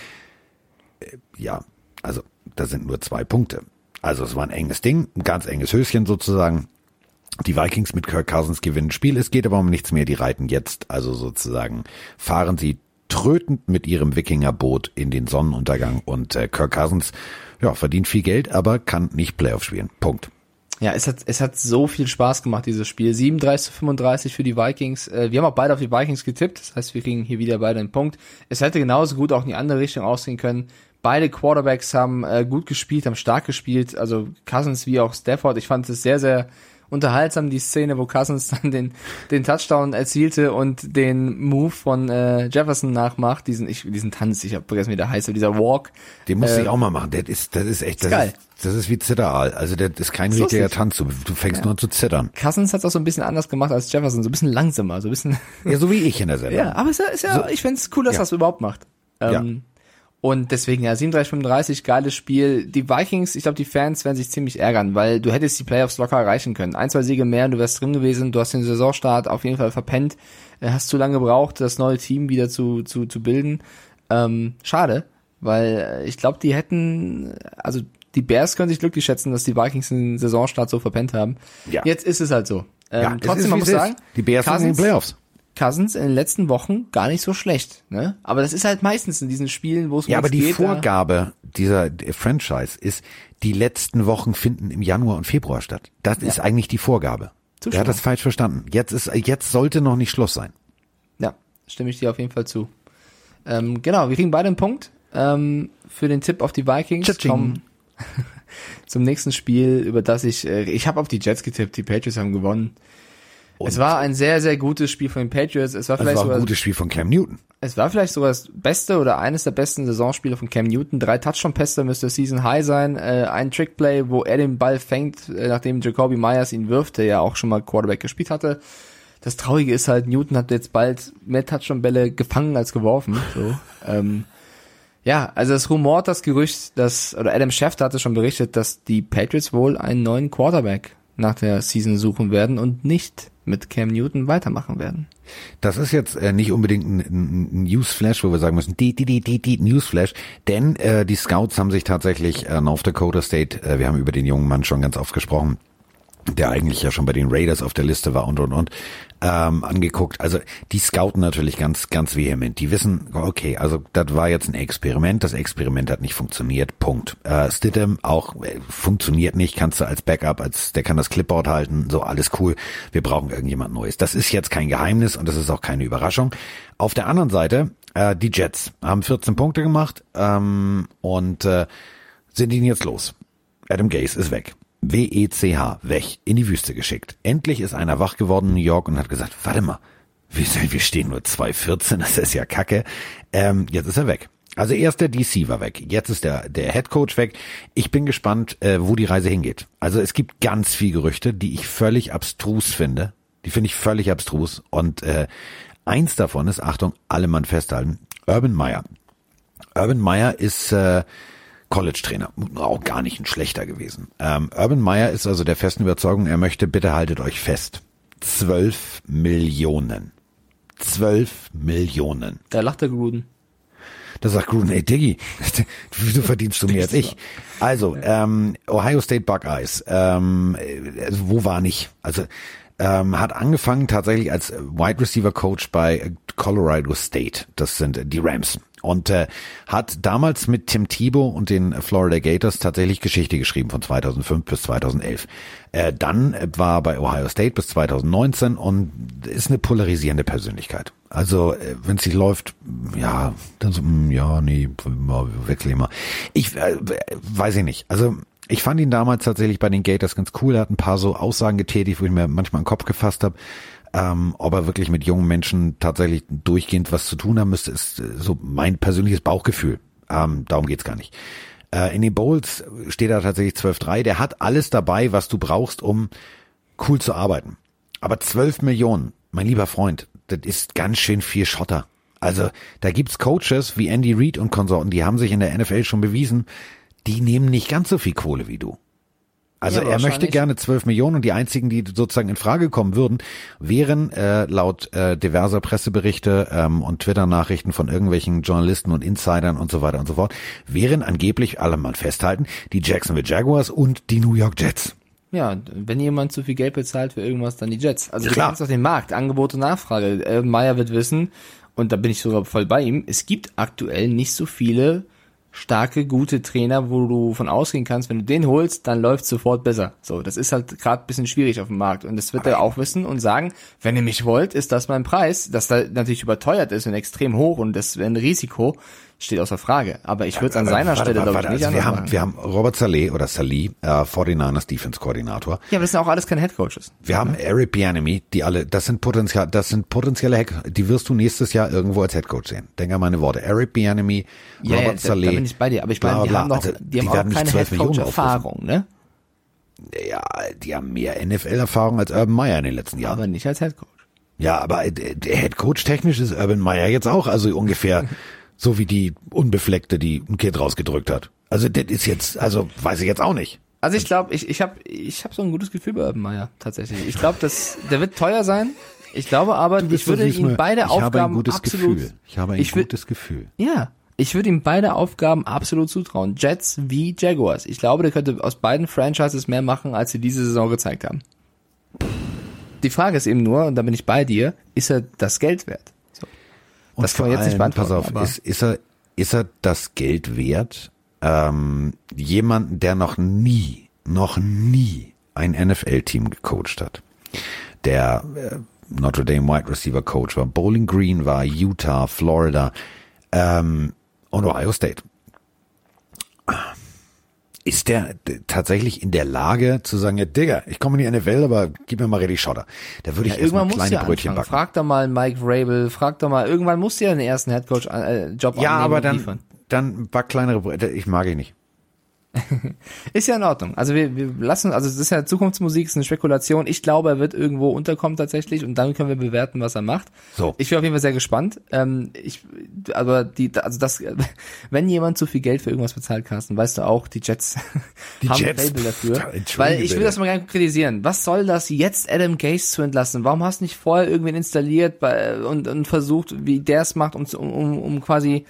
Äh, ja, also da sind nur zwei Punkte. Also es war ein enges Ding, ein ganz enges Höschen sozusagen. Die Vikings mit Kirk Cousins gewinnen Spiel. Es geht aber um nichts mehr. Die reiten jetzt, also sozusagen, fahren sie trötend mit ihrem Wikingerboot in den Sonnenuntergang und äh, Kirk Cousins, ja, verdient viel Geld, aber kann nicht Playoff spielen. Punkt. Ja, es hat, es hat so viel Spaß gemacht, dieses Spiel. 37 zu 35 für die Vikings. Äh, wir haben auch beide auf die Vikings getippt. Das heißt, wir kriegen hier wieder beide einen Punkt. Es hätte genauso gut auch in die andere Richtung ausgehen können. Beide Quarterbacks haben äh, gut gespielt, haben stark gespielt. Also Cousins wie auch Stafford. Ich fand es sehr, sehr unterhaltsam, die Szene, wo Cousins dann den, den Touchdown erzielte und den Move von äh, Jefferson nachmacht. Diesen, ich, diesen Tanz, ich habe vergessen, wie der heißt, dieser Walk. Den muss Äh, ich auch mal machen. Das ist, das ist echt, das ist geil. ist, das ist wie Zitteraal. Also das ist kein Ist richtiger lustig. Tanz. Du, du fängst nur an zu zittern. Cousins hat es auch so ein bisschen anders gemacht als Jefferson, so ein bisschen langsamer, so ein bisschen Ja, so wie ich in der Sendung. Ja, aber es ist ja, ist ja ich find's cool, dass Ja. das überhaupt macht. Ähm, Und deswegen, ja, 37, 35, geiles Spiel. Die Vikings, ich glaube, die Fans werden sich ziemlich ärgern, weil du hättest die Playoffs locker erreichen können. Ein, zwei Siege mehr und du wärst drin gewesen. Du hast den Saisonstart auf jeden Fall verpennt. Äh, Hast zu lange gebraucht, das neue Team wieder zu, zu, zu bilden. Ähm, schade, weil äh, ich glaube, die hätten, also die Bears können sich glücklich schätzen, dass die Vikings den Saisonstart so verpennt haben. Ja. Jetzt ist es halt so. Ähm, Ja, trotzdem, man muss sagen, die Bears sind in den Cousins- Playoffs. Cousins in den letzten Wochen gar nicht so schlecht, ne? Aber das ist halt meistens in diesen Spielen, wo es um Ja, aber die geht, Vorgabe dieser äh, Franchise ist, die letzten Wochen finden im Januar und Februar statt. Das ist eigentlich die Vorgabe. Zu Der hat das falsch verstanden. Jetzt ist, jetzt sollte noch nicht Schluss sein. Ja, stimme ich dir auf jeden Fall zu. Ähm, genau, wir kriegen beide einen Punkt ähm, für den Tipp auf die Vikings. Kommen zum nächsten Spiel, über das ich, äh, ich habe auf die Jets getippt, die Patriots haben gewonnen. Es war ein sehr, sehr gutes Spiel von den Patriots. Es war vielleicht war sogar ein gutes Spiel von Cam Newton. Es war vielleicht sogar das beste oder eines der besten Saisonspiele von Cam Newton. Drei Touchdown-Pässe müsste Season High sein. Äh, ein Trickplay, wo er den Ball fängt, äh, nachdem Jacoby Myers ihn wirft, der ja auch schon mal Quarterback gespielt hatte. Das Traurige ist halt, Newton hat jetzt bald mehr Touchdown-Bälle gefangen als geworfen. So. ähm, ja, also es rumort das Gerücht, dass, oder Adam Schefter hatte schon berichtet, dass die Patriots wohl einen neuen Quarterback nach der Season suchen werden und nicht mit Cam Newton weitermachen werden. Das ist jetzt äh, nicht unbedingt ein, ein, Newsflash, wo wir sagen müssen, die, die, die, die, die, Newsflash, denn äh, die Scouts haben sich tatsächlich äh, North Dakota State, äh, wir haben über den jungen Mann schon ganz oft gesprochen, der eigentlich ja schon bei den Raiders auf der Liste war und und und ähm, angeguckt. Also die scouten natürlich ganz ganz vehement. Die wissen, okay, also das war jetzt ein Experiment. Das Experiment hat nicht funktioniert. Punkt. Äh, Stidham auch äh, funktioniert nicht. Kannst du als Backup, als der kann das Clipboard halten. So alles cool. Wir brauchen irgendjemand Neues. Das ist jetzt kein Geheimnis und das ist auch keine Überraschung. Auf der anderen Seite äh, die Jets haben 14 Punkte gemacht ähm, und äh, sind ihnen jetzt los. Adam Gase ist weg. W-E-C-H, weg, in die Wüste geschickt. Endlich ist einer wach geworden in New York und hat gesagt, warte mal, wir, stehen nur 2,14, das ist ja kacke. Ähm, jetzt ist er weg. Also erst der DC war weg, jetzt ist der, der Head Coach weg. Ich bin gespannt, äh, wo die Reise hingeht. Also es gibt ganz viel Gerüchte, die ich völlig abstrus finde. Die finde ich völlig abstrus. Und äh, eins davon ist, Achtung, alle Mann festhalten, Urban Meyer. Urban Meyer ist äh, College-Trainer, auch gar nicht ein schlechter gewesen. Ähm, Urban Meyer ist also der festen Überzeugung, er möchte, bitte haltet euch fest, 12 Millionen. 12 Millionen. Da lacht der Gruden. Da sagt Gruden, ey Diggi, wieso verdienst du mehr als ich? Also, ähm, Ohio State Buckeyes, ähm, äh, also wo war nicht? Also, ähm, hat angefangen tatsächlich als Wide Receiver Coach bei Colorado State. Das sind die Rams. Und äh, hat damals mit Tim Tebow und den Florida Gators tatsächlich Geschichte geschrieben von 2005 bis 2011. Äh, dann äh, war er bei Ohio State bis 2019 und ist eine polarisierende Persönlichkeit. Also äh, wenn es nicht läuft, ja, dann so, mm, ja, nee, wechsel mal. Ich äh, weiß ich nicht. Also ich fand ihn damals tatsächlich bei den Gators ganz cool. Er hat ein paar so Aussagen getätigt, wo ich mir manchmal einen Kopf gefasst habe. Ähm, ob er wirklich mit jungen Menschen tatsächlich durchgehend was zu tun haben müsste, ist äh, so mein persönliches Bauchgefühl. Ähm, darum geht's gar nicht. Äh, in den Bowls steht er tatsächlich 12-3. Der hat alles dabei, was du brauchst, um cool zu arbeiten. Aber 12 Millionen, mein lieber Freund, das ist ganz schön viel Schotter. Also da gibt's Coaches wie Andy Reid und Konsorten, die haben sich in der NFL schon bewiesen, die nehmen nicht ganz so viel Kohle wie du. Also Ja, er möchte gerne 12 Millionen und die einzigen, die sozusagen in Frage kommen würden, wären äh, laut äh, diverser Presseberichte ähm, und Twitter-Nachrichten von irgendwelchen Journalisten und Insidern und so weiter und so fort, wären angeblich, alle mal festhalten, die Jacksonville Jaguars und die New York Jets. Ja, wenn jemand zu viel Geld bezahlt für irgendwas, dann die Jets. Also Ja, du klar. kennst doch den Markt, Angebot und Nachfrage. Äh, Meyer wird wissen, und da bin ich sogar voll bei ihm, es gibt aktuell nicht so viele starke, gute Trainer, wo du von ausgehen kannst, wenn du den holst, dann läuft sofort besser. So, das ist halt gerade bisschen schwierig auf dem Markt. Und das wird er auch wissen und sagen, wenn ihr mich wollt, ist das mein Preis, dass da natürlich überteuert ist und extrem hoch und das wäre ein Risiko, steht außer Frage. Aber ich würde es an seiner Warte, Stelle, glaube ich, nicht also wir, haben, wir haben Robert Saleh oder Salih, äh, 49ers Defense Koordinator. Ja, aber das sind auch alles keine Headcoaches. Wir haben Eric Bianemi, die alle, das sind potenziell, das sind potenzielle Hack, die wirst du nächstes Jahr irgendwo als Headcoach sehen. Denk an meine Worte. Eric Bianemi, Ja, ja, Robert da, Saleh. da bin ich bei dir. Aber ich meine, die bla, haben, noch, also, die haben werden auch keine 12 Millionen Headcoach-Erfahrung, ne? Ja, die haben mehr NFL-Erfahrung als Urban Meyer in den letzten Jahren. Aber nicht als Headcoach. Ja, aber äh, der Headcoach technisch ist Urban Meyer jetzt auch, also ungefähr so wie die Unbefleckte, die ein Kind rausgedrückt hat. Also das ist jetzt, also weiß ich jetzt auch nicht. Also ich glaube, ich, ich habe ich hab so ein gutes Gefühl bei Urban Meyer, tatsächlich. Ich glaube, dass der wird teuer sein. Ich glaube aber, ich würde so ihm beide ich habe ein Aufgaben gutes absolut. Gefühl. Ich habe ein ich gutes Gefühl. Ja, ich würde ihm beide Aufgaben absolut zutrauen. Jets wie Jaguars. Ich glaube, der könnte aus beiden Franchises mehr machen, als sie diese Saison gezeigt haben. Die Frage ist eben nur, und da bin ich bei dir, ist er das Geld wert? Und Das kann man jetzt nicht beantworten, Pass auf, ist, ist er, ist er das Geld wert? Ähm, jemanden, der noch nie, noch nie ein NFL-Team gecoacht hat. Der äh, Notre Dame Wide Receiver Coach war, Bowling Green war, Utah, Florida ähm, und Ohio State. Ist der tatsächlich in der Lage zu sagen, ja, Digga, ich komme in die NFL, aber gib mir mal richtig Schotter. Da würde ich Ja, erstmal kleine ja Brötchen anfangen. backen. Frag doch mal Mike Vrabel, frag doch mal, irgendwann musst du ja den ersten Headcoach-Job äh, Job Ja, aber dann, liefern. dann back kleinere Brötchen. Ich mag ihn nicht. Ist ja in Ordnung. Also wir, wir lassen, also es ist ja Zukunftsmusik, es ist eine Spekulation. Ich glaube, er wird irgendwo unterkommen tatsächlich und dann können wir bewerten, was er macht. So. Ich bin auf jeden Fall sehr gespannt. Ähm, ich, aber die, also das, wenn jemand zu viel Geld für irgendwas bezahlt, Carsten, weißt du auch, die Jets Die haben Jets? ein Fable dafür. Entschuldige Weil ich will das mal gerne kritisieren. Was soll das jetzt Adam Gase zu entlassen? Warum hast du nicht vorher irgendwen installiert bei, und, und versucht, wie der es macht, um, um, um quasi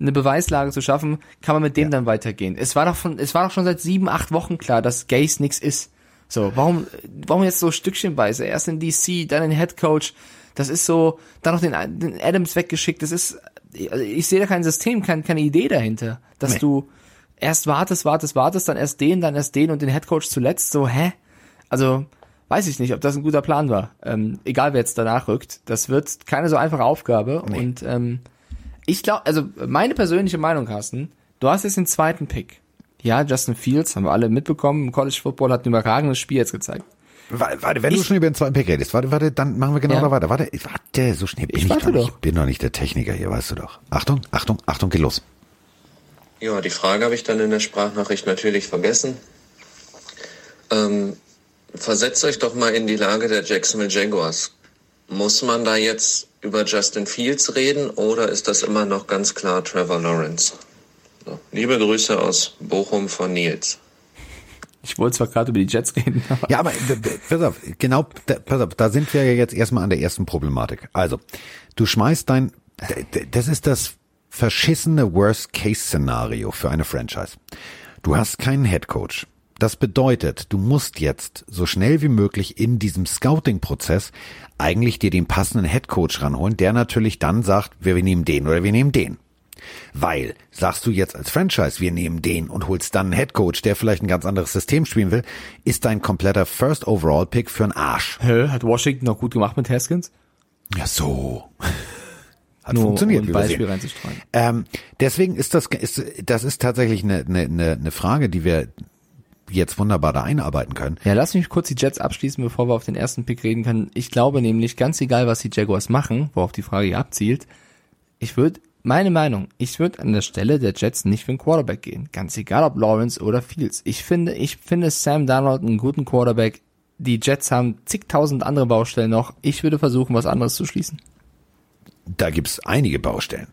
eine Beweislage zu schaffen, kann man mit dem dann weitergehen. Es war doch von, es war doch schon seit sieben, acht Wochen klar, dass Gase nix ist. So, warum, warum jetzt so stückchenweise? Erst in DC, dann in Head Coach. Das ist so, dann noch den, den Adams weggeschickt. Das ist, also ich sehe da kein System, kein, keine Idee dahinter, dass Nee. du erst wartest, wartest, wartest, dann erst den, dann erst den und den Head Coach zuletzt. So, hä? Also, weiß ich nicht, ob das ein guter Plan war. Ähm, egal wer jetzt danach rückt, das wird keine so einfache Aufgabe. Und ähm, ich glaube, also meine persönliche Meinung, Carsten, du hast jetzt den zweiten Pick. Ja, Justin Fields, haben wir alle mitbekommen, im College Football hat ein überragendes Spiel jetzt gezeigt. Warte, wenn du Ich- schon über den zweiten Pick redest, warte, warte, dann machen wir genau Ja. da weiter. Warte, warte, so schnell bin Ich ich, warte doch nicht. doch. Ich bin doch nicht der Techniker hier, weißt du doch. Achtung, Achtung, Achtung, geht los. Ja, die Frage habe ich dann in der Sprachnachricht natürlich vergessen. Ähm, versetzt euch doch mal in die Lage der Jacksonville Jaguars. Muss man da jetzt über Justin Fields reden oder ist das immer noch ganz klar Trevor Lawrence? So, liebe Grüße aus Bochum von Nils. Ich wollte zwar gerade über die Jets reden, aber Ja, aber d- d- pass auf, genau, da, pass auf, da sind wir ja jetzt erstmal an der ersten Problematik. Also, du schmeißt dein, das ist das verschissene Worst-Case-Szenario für eine Franchise. Du hast keinen Headcoach. Das bedeutet, du musst jetzt so schnell wie möglich in diesem Scouting-Prozess eigentlich dir den passenden Headcoach ranholen, der natürlich dann sagt, wir, wir nehmen den oder wir nehmen den. Weil, sagst du jetzt als Franchise, wir nehmen den und holst dann einen Headcoach, der vielleicht ein ganz anderes System spielen will, ist dein kompletter First Overall Pick für einen Arsch. Hä, hat Washington noch gut gemacht mit Haskins? Ja, so. Hat Nur funktioniert, um ein Beispiel reinzustreuen. Ähm, deswegen ist das, ist, das ist tatsächlich eine, eine eine Frage, die wir jetzt wunderbar da einarbeiten können. Ja, lass mich kurz die Jets abschließen, bevor wir auf den ersten Pick reden können. Ich glaube nämlich, ganz egal, was die Jaguars machen, worauf die Frage hier abzielt, ich würde, meine Meinung, ich würde an der Stelle der Jets nicht für einen Quarterback gehen. Ganz egal, ob Lawrence oder Fields. Ich finde, ich finde Sam Darnold einen guten Quarterback. Die Jets haben zigtausend andere Baustellen noch. Ich würde versuchen, was anderes zu schließen. da gibt's einige Baustellen.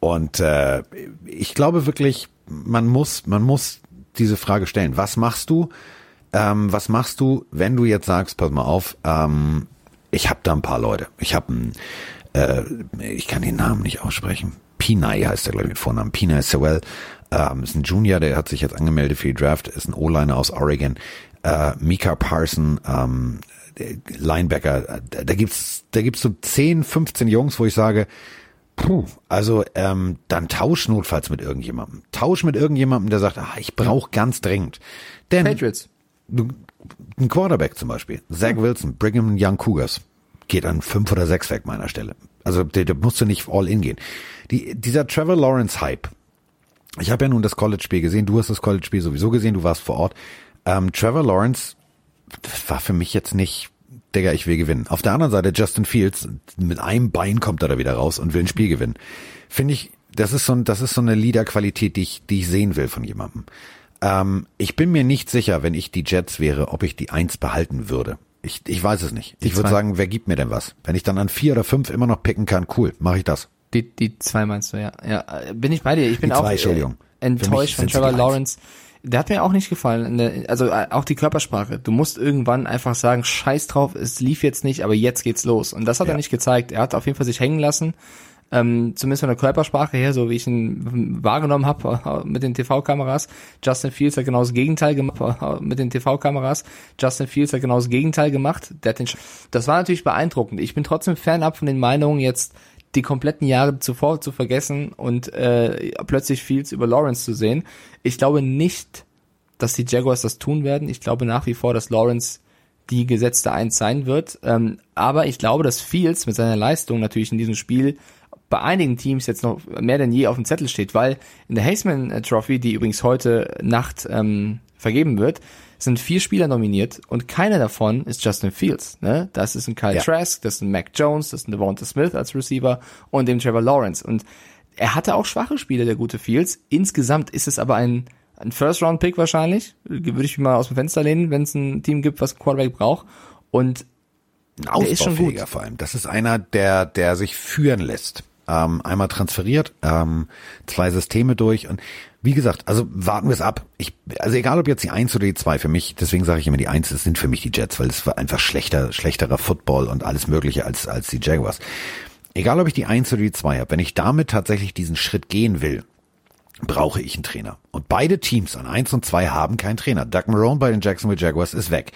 Und äh, ich glaube wirklich, man muss, man muss diese Frage stellen. Was machst du? Ähm, was machst du, wenn du jetzt sagst, pass mal auf, ähm, ich habe da ein paar Leute. Ich habe einen, äh, ich kann den Namen nicht aussprechen. Pinay heißt er, glaube ich, mit Vornamen. Pinay Sewell. Ähm, ist ein Junior, der hat sich jetzt angemeldet für die Draft, ist ein O-Liner aus Oregon. Äh, Mika Parson, ähm, Linebacker, da, da gibt's, da gibt's so 10, 15 Jungs, wo ich sage, Puh, also ähm, dann tausch notfalls mit irgendjemandem. Tausch mit irgendjemandem, der sagt, ah, ich brauche ganz dringend. Denn Patriots. ein Quarterback zum Beispiel, Zach Wilson, Brigham Young Cougars, geht an fünf oder sechs weg meiner Stelle. Also da, da musst du nicht all in gehen. Die, dieser Trevor Lawrence Hype. Ich habe ja nun das College-Spiel gesehen. Du hast das College-Spiel sowieso gesehen. Du warst vor Ort. Ähm, Trevor Lawrence war für mich jetzt nicht, Digga, ich will gewinnen. Auf der anderen Seite Justin Fields, mit einem Bein kommt er da wieder raus und will ein Spiel gewinnen. Finde ich, das ist so, ein, das ist so eine Leader-Qualität, die ich, die ich sehen will von jemandem. Ähm, ich bin mir nicht sicher, wenn ich die Jets wäre, ob ich die Eins behalten würde. Ich, ich weiß es nicht. Die ich würde sagen, wer gibt mir denn was? Wenn ich dann an vier oder fünf immer noch picken kann, cool, mache ich das. Die, die zwei meinst du, ja. Ja, bin ich bei dir. Ich bin Die auch zwei, äh, Entschuldigung. Enttäuscht von Trevor die Eins. Der hat mir auch nicht gefallen. Also äh, auch die Körpersprache. Du musst irgendwann einfach sagen, scheiß drauf, es lief jetzt nicht, aber jetzt geht's los. Und das hat Ja. er nicht gezeigt. Er hat auf jeden Fall sich hängen lassen. Ähm, zumindest von der Körpersprache her, so wie ich ihn wahrgenommen habe mit den TV-Kameras. Justin Fields hat genau das Gegenteil gemacht mit den TV-Kameras. Justin Fields hat genau das Gegenteil gemacht. Der hat den Sch- das war natürlich beeindruckend. Ich bin trotzdem fernab von den Meinungen, jetzt die kompletten Jahre zuvor zu vergessen und äh, plötzlich Fields über Lawrence zu sehen. Ich glaube nicht, dass die Jaguars das tun werden. Ich glaube nach wie vor, dass Lawrence die gesetzte Eins sein wird. Ähm, aber ich glaube, dass Fields mit seiner Leistung natürlich in diesem Spiel bei einigen Teams jetzt noch mehr denn je auf dem Zettel steht, weil in der äh, Trophy, die übrigens heute Nacht ähm, vergeben wird, sind vier Spieler nominiert und keiner davon ist Justin Fields. Ne? Das ist ein Kyle Ja. Trask, das ist ein Mac Jones, das ist ein Devonta Smith als Receiver und dem Trevor Lawrence. Und er hatte auch schwache Spiele, der gute Fields. Insgesamt ist es aber ein, ein First-Round-Pick wahrscheinlich. Würde ich mal aus dem Fenster lehnen, wenn es ein Team gibt, was einen Quarterback braucht. Und Ein Der ist schon Ausbaufähiger gut. vor allem. Das ist einer, der, der sich führen lässt. Ähm, einmal transferiert, ähm, zwei Systeme durch und wie gesagt, also warten wir es ab. Ich, also egal ob jetzt die Eins oder die zwei für mich, deswegen sage ich immer die Eins, das sind für mich die Jets, weil es war einfach schlechter, schlechterer Football und alles mögliche als, als die Jaguars. Egal ob ich die Eins oder die zwei habe, wenn ich damit tatsächlich diesen Schritt gehen will, brauche ich einen Trainer. Und beide Teams an eins und zwei haben keinen Trainer. Doug Marone bei den Jacksonville Jaguars ist weg.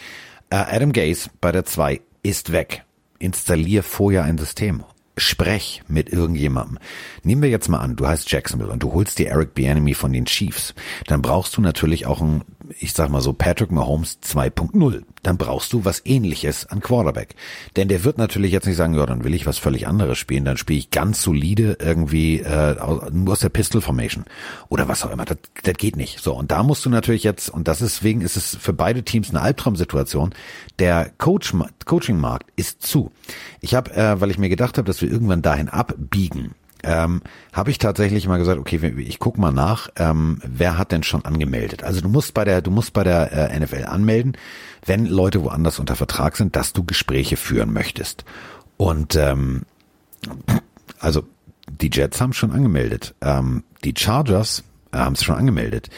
Äh, Adam Gase bei der zwei ist weg. Installier vorher ein System. Sprech mit irgendjemandem. Nehmen wir jetzt mal an, du heißt Jacksonville und du holst dir Eric Bieniemy von den Chiefs. Dann brauchst du natürlich auch ein, ich sag mal so, Patrick Mahomes 2.0. Dann brauchst du was ähnliches an Quarterback. Denn der wird natürlich jetzt nicht sagen, ja, dann will ich was völlig anderes spielen, dann spiele ich ganz solide irgendwie äh, nur aus der Pistol Formation oder was auch immer. Das, das geht nicht. So, und da musst du natürlich jetzt, und das ist, deswegen ist es für beide Teams eine Albtraumsituation, der Coach, Coaching-Markt ist zu. Ich habe, äh, weil ich mir gedacht habe, dass wir irgendwann dahin abbiegen, ähm, habe ich tatsächlich mal gesagt, okay, ich guck mal nach, ähm, wer hat denn schon angemeldet? Also du musst bei der, du musst bei der äh, NFL anmelden, wenn Leute woanders unter Vertrag sind, dass du Gespräche führen möchtest. Und ähm, also die Jets haben schon angemeldet, ähm, die Chargers äh, haben es schon angemeldet,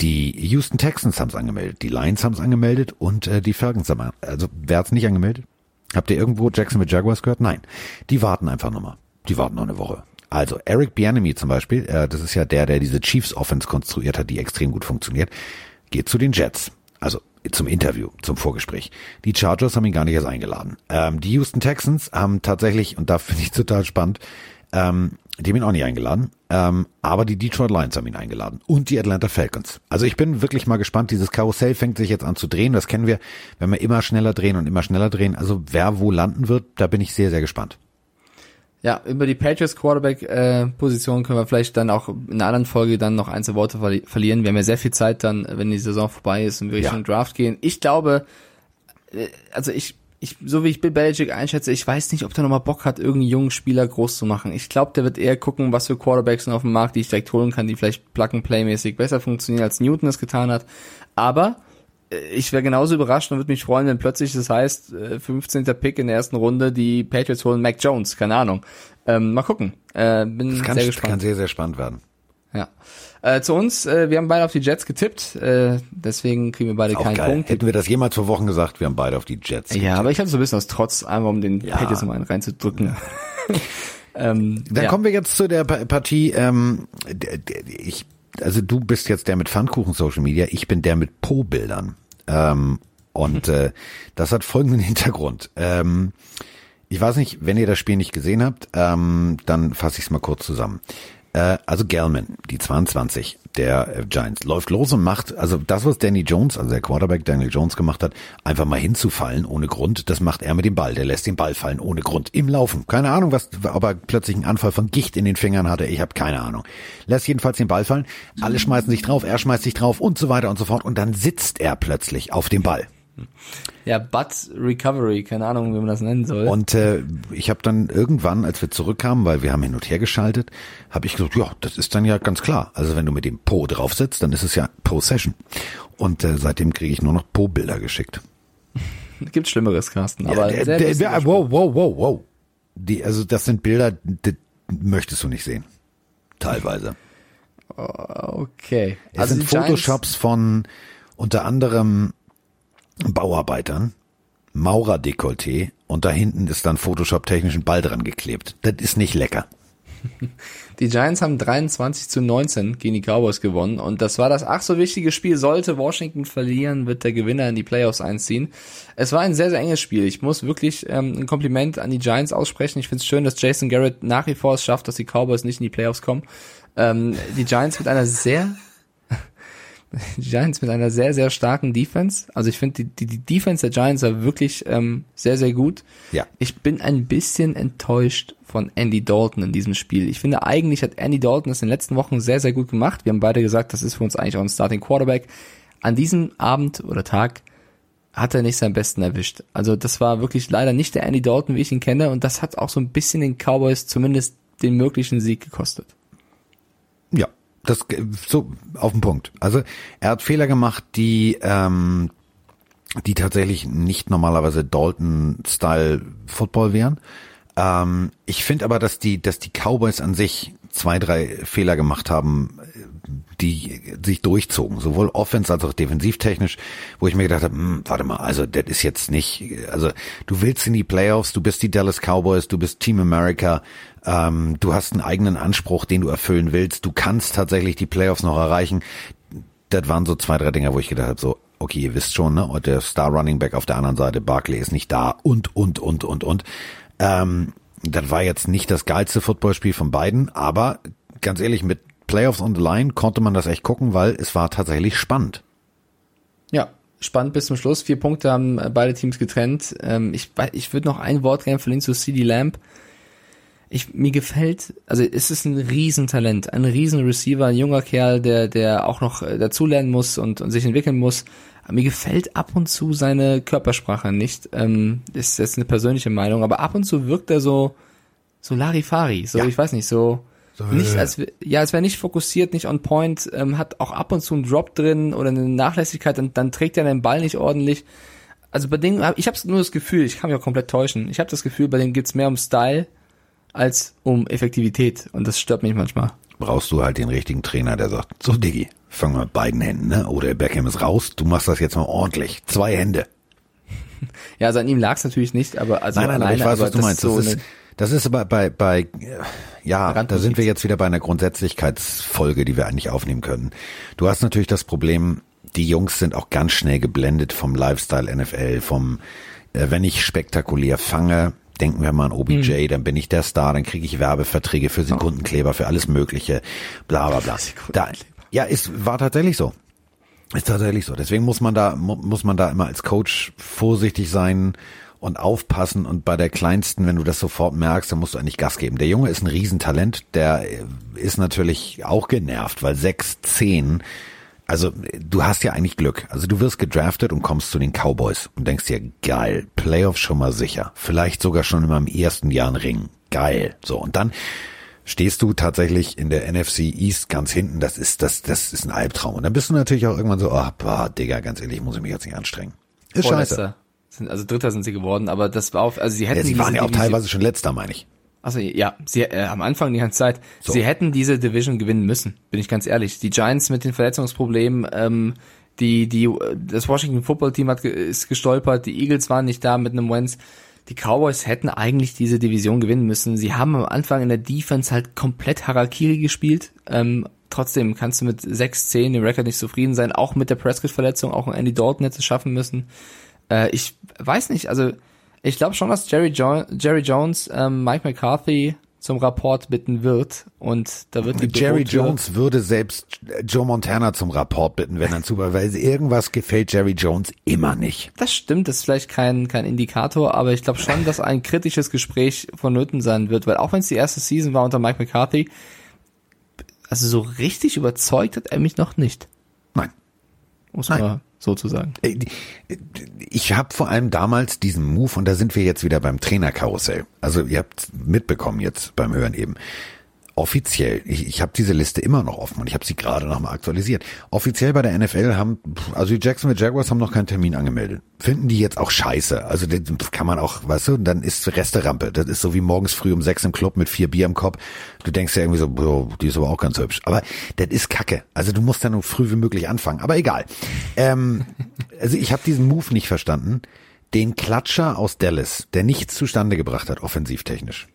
die Houston Texans haben es angemeldet, die Lions haben es angemeldet und äh, die Falcons haben, also wer hat es nicht angemeldet? Habt ihr irgendwo Jacksonville Jaguars gehört? Nein, die warten einfach nochmal. Die warten noch eine Woche. Also Eric Bieniemy zum Beispiel, äh, das ist ja der, der diese Chiefs Offense konstruiert hat, die extrem gut funktioniert, geht zu den Jets. Also zum Interview, zum Vorgespräch. Die Chargers haben ihn gar nicht erst eingeladen. Ähm, die Houston Texans haben tatsächlich, und da finde ich total spannend, ähm, die haben ihn auch nicht eingeladen, ähm, aber die Detroit Lions haben ihn eingeladen und die Atlanta Falcons. Also ich bin wirklich mal gespannt. Dieses Karussell fängt sich jetzt an zu drehen. Das kennen wir, wenn wir immer schneller drehen und immer schneller drehen. Also wer wo landen wird, da bin ich sehr, sehr gespannt. Ja, über die Patriots Quarterback äh, Position können wir vielleicht dann auch in einer anderen Folge dann noch ein, zwei Worte verli verlieren. Wir haben ja sehr viel Zeit dann, wenn die Saison vorbei ist und wir Ja. Richtung Draft gehen. Ich glaube, äh, also ich, ich, so wie ich Bill Belichick einschätze, ich weiß nicht, ob der nochmal Bock hat, irgendeinen jungen Spieler groß zu machen. Ich glaube, der wird eher gucken, was für Quarterbacks sind auf dem Markt, die ich direkt holen kann, die vielleicht Plug-and-Play-mäßig besser funktionieren, als Newton es getan hat. Aber ich wäre genauso überrascht und würde mich freuen, wenn plötzlich das heißt, äh, 15. Pick in der ersten Runde, die Patriots holen Mac Jones, keine Ahnung. Ähm, mal gucken. Äh, bin Das kann, sehr kann gespannt. sehr, sehr spannend werden. Ja. Äh, zu uns, äh, wir haben beide auf die Jets getippt, äh, deswegen kriegen wir beide Auch keinen geil. Punkt. Hätten wir das jemals vor Wochen gesagt, wir haben beide auf die Jets. Ja, aber ich habe so ein bisschen aus Trotz, einfach um den Ja. Patriots mal reinzudrücken. ähm, Dann ja. kommen wir jetzt zu der Pa- Partie. Ähm, ich, also du bist jetzt der mit Pfannkuchen Social Media, ich bin der mit Po-Bildern. Ähm, und äh, das hat folgenden Hintergrund. Ähm, Ich weiß nicht, wenn ihr das Spiel nicht gesehen habt, ähm, dann fasse ich es mal kurz zusammen. Äh, also Gelman, die 22 der äh, Giants, läuft los und macht, also das, was Danny Jones, also der Quarterback Daniel Jones gemacht hat, einfach mal hinzufallen ohne Grund, das macht er mit dem Ball. Der lässt den Ball fallen ohne Grund im Laufen. Keine Ahnung, was, ob er plötzlich einen Anfall von Gicht in den Fingern hatte. Ich habe keine Ahnung. Lässt jedenfalls den Ball fallen. Alle schmeißen sich drauf, er schmeißt sich drauf und so weiter und so fort. Und dann sitzt er plötzlich auf dem Ball. Ja, Butt Recovery, keine Ahnung, wie man das nennen soll. Und äh, ich habe dann irgendwann, als wir zurückkamen, weil wir haben hin und her geschaltet, habe ich gesagt, ja, das ist dann ja ganz klar. Also wenn du mit dem Po drauf sitzt, dann ist es ja Po-Session. Und äh, seitdem kriege ich nur noch Po-Bilder geschickt. Gibt Schlimmeres, Carsten. Aber der, sehr der, der, Spruch. wow, wow, wow, wow. Die, also das sind Bilder, die möchtest du nicht sehen. Teilweise. Okay. Es Also sind die Giants- Photoshops von unter anderem Bauarbeitern, Maurerdekolleté und da hinten ist dann Photoshop technischen Ball dran geklebt. Das ist nicht lecker. Die Giants haben 23 zu 19 gegen die Cowboys gewonnen und das war das ach so wichtige Spiel. Sollte Washington verlieren, wird der Gewinner in die Playoffs einziehen. Es war ein sehr, sehr enges Spiel. Ich muss wirklich ähm, ein Kompliment an die Giants aussprechen. Ich finde es schön, dass Jason Garrett nach wie vor es schafft, dass die Cowboys nicht in die Playoffs kommen. Ähm, die Giants mit einer sehr die Giants mit einer sehr, sehr starken Defense. Also ich finde, die, die, die Defense der Giants war wirklich ähm, sehr, sehr gut. Ja. Ich bin ein bisschen enttäuscht von Andy Dalton in diesem Spiel. Ich finde, eigentlich hat Andy Dalton das in den letzten Wochen sehr, sehr gut gemacht. Wir haben beide gesagt, das ist für uns eigentlich auch ein Starting Quarterback. An diesem Abend oder Tag hat er nicht seinen Besten erwischt. Also das war wirklich leider nicht der Andy Dalton, wie ich ihn kenne. Und das hat auch so ein bisschen den Cowboys zumindest den möglichen Sieg gekostet. Das so auf den Punkt. Also er hat Fehler gemacht, die ähm, die tatsächlich nicht normalerweise Dalton-Style Football wären. Ähm, ich finde aber, dass die, dass die Cowboys an sich zwei, drei Fehler gemacht haben, die sich durchzogen, sowohl offens als auch defensivtechnisch, wo ich mir gedacht habe, hm, warte mal, also das ist jetzt nicht, also du willst in die Playoffs, du bist die Dallas Cowboys, du bist Team America, ähm, du hast einen eigenen Anspruch, den du erfüllen willst, du kannst tatsächlich die Playoffs noch erreichen. Das waren so zwei, drei Dinger, wo ich gedacht habe, so, okay, ihr wisst schon, ne, der Star Running Back auf der anderen Seite, Barkley ist nicht da und, und, und, und, und. Ähm, das war jetzt nicht das geilste Footballspiel von beiden, aber ganz ehrlich, mit Playoffs on the line konnte man das echt gucken, weil es war tatsächlich spannend. Ja, spannend bis zum Schluss. Vier Punkte haben äh, beide Teams getrennt. Ähm, ich ich würde noch ein Wort gerne verlieren zu CD Lamb. Ich, mir gefällt, also es ist ein Riesentalent, ein Riesen-Receiver, ein junger Kerl, der, der auch noch äh, dazulernen muss und, und sich entwickeln muss. Aber mir gefällt ab und zu seine Körpersprache nicht. Ähm, ist jetzt eine persönliche Meinung, aber ab und zu wirkt er so, so Larifari, so, Ja. ich weiß nicht, so, So, nicht als, ja, als wäre nicht fokussiert, nicht on point, ähm, hat auch ab und zu einen Drop drin oder eine Nachlässigkeit, dann, dann trägt er den Ball nicht ordentlich. Also bei denen, ich habe nur das Gefühl, ich kann mich auch komplett täuschen, ich habe das Gefühl, bei denen geht's mehr um Style als um Effektivität und das stört mich manchmal. Brauchst du halt den richtigen Trainer, der sagt, so Diggi, fang mal mit beiden Händen, ne? Oder Beckham ist raus, du machst das jetzt mal ordentlich. Zwei Hände. Ja, also an ihm lag's natürlich nicht, aber also Nein, nein, aber ich alleine, weiß, was du meinst. So Das ist, das ist aber bei, bei, ja, da sind wir jetzt wieder bei einer Grundsätzlichkeitsfolge, die wir eigentlich aufnehmen können. Du hast natürlich das Problem, die Jungs sind auch ganz schnell geblendet vom Lifestyle NFL, vom, äh, wenn ich spektakulär fange, denken wir mal an OBJ, Hm. dann bin ich der Star, dann kriege ich Werbeverträge für Sekundenkleber, für alles Mögliche, bla bla bla. Da, ja, ist, war tatsächlich so. Ist tatsächlich so. Deswegen muss man da, mu- muss man da immer als Coach vorsichtig sein und aufpassen und bei der kleinsten, wenn du das sofort merkst, dann musst du eigentlich Gas geben. Der Junge ist ein Riesentalent, der äh, ist natürlich auch genervt, weil 6, 10, also du hast ja eigentlich Glück. Also du wirst gedraftet und kommst zu den Cowboys und denkst dir, geil, Playoffs schon mal sicher. Vielleicht sogar schon in meinem ersten Jahr ein Ring. Geil. So, und dann stehst du tatsächlich in der NFC East ganz hinten, das ist, das, das ist ein Albtraum. Und dann bist du natürlich auch irgendwann so, ah, boah, Digga, ganz ehrlich, muss ich mich jetzt nicht anstrengen. Ist scheiße. Sind, also Dritter sind sie geworden, aber das war auf, also sie hätten Ja, sie waren ja auch Division- teilweise schon letzter, meine ich. Also ja, sie äh, am Anfang die ganze Zeit. So. Sie hätten diese Division gewinnen müssen, bin ich ganz ehrlich. Die Giants mit den Verletzungsproblemen, ähm, die die das Washington Football Team hat ist gestolpert, die Eagles waren nicht da mit einem Wentz. Die Cowboys hätten eigentlich diese Division gewinnen müssen. Sie haben am Anfang in der Defense halt komplett Harakiri gespielt. Ähm, trotzdem kannst du mit 6-10 im Rekord nicht zufrieden sein. Auch mit der Prescott-Verletzung, auch Andy Dalton hätte es schaffen müssen. Äh, ich weiß nicht, also Ich glaube schon, dass Jerry, jo Jerry Jones ähm, Mike McCarthy zum Rapport bitten wird und da wird die Jerry Bürotür- Jones würde selbst Joe Montana zum Rapport bitten, wenn er super, weil irgendwas gefällt Jerry Jones immer nicht. Das stimmt, das ist vielleicht kein, kein Indikator, aber ich glaube schon, dass ein kritisches Gespräch vonnöten sein wird, weil auch wenn es die erste Season war unter Mike McCarthy, also so richtig überzeugt hat er mich noch nicht, Nein. muss Nein. man so zu sagen. Äh, Ich habe vor allem damals diesen Move, und da sind wir jetzt wieder beim Trainerkarussell. Also ihr habt mitbekommen jetzt beim Hören eben. Offiziell, ich, ich habe diese Liste immer noch offen und ich habe sie gerade nochmal aktualisiert. Offiziell bei der NFL haben, also die Jacksonville Jaguars haben noch keinen Termin angemeldet. Finden die jetzt auch scheiße. Also das kann man auch, weißt du, dann ist Resterampe. Das ist so wie morgens früh um sechs im Club mit vier Bier im Kopf. Du denkst ja irgendwie so, boah, die ist aber auch ganz hübsch. Aber das ist Kacke. Also du musst dann so früh wie möglich anfangen. Aber egal. Ähm, also ich habe diesen Move nicht verstanden. Den Klatscher aus Dallas, der nichts zustande gebracht hat, offensivtechnisch.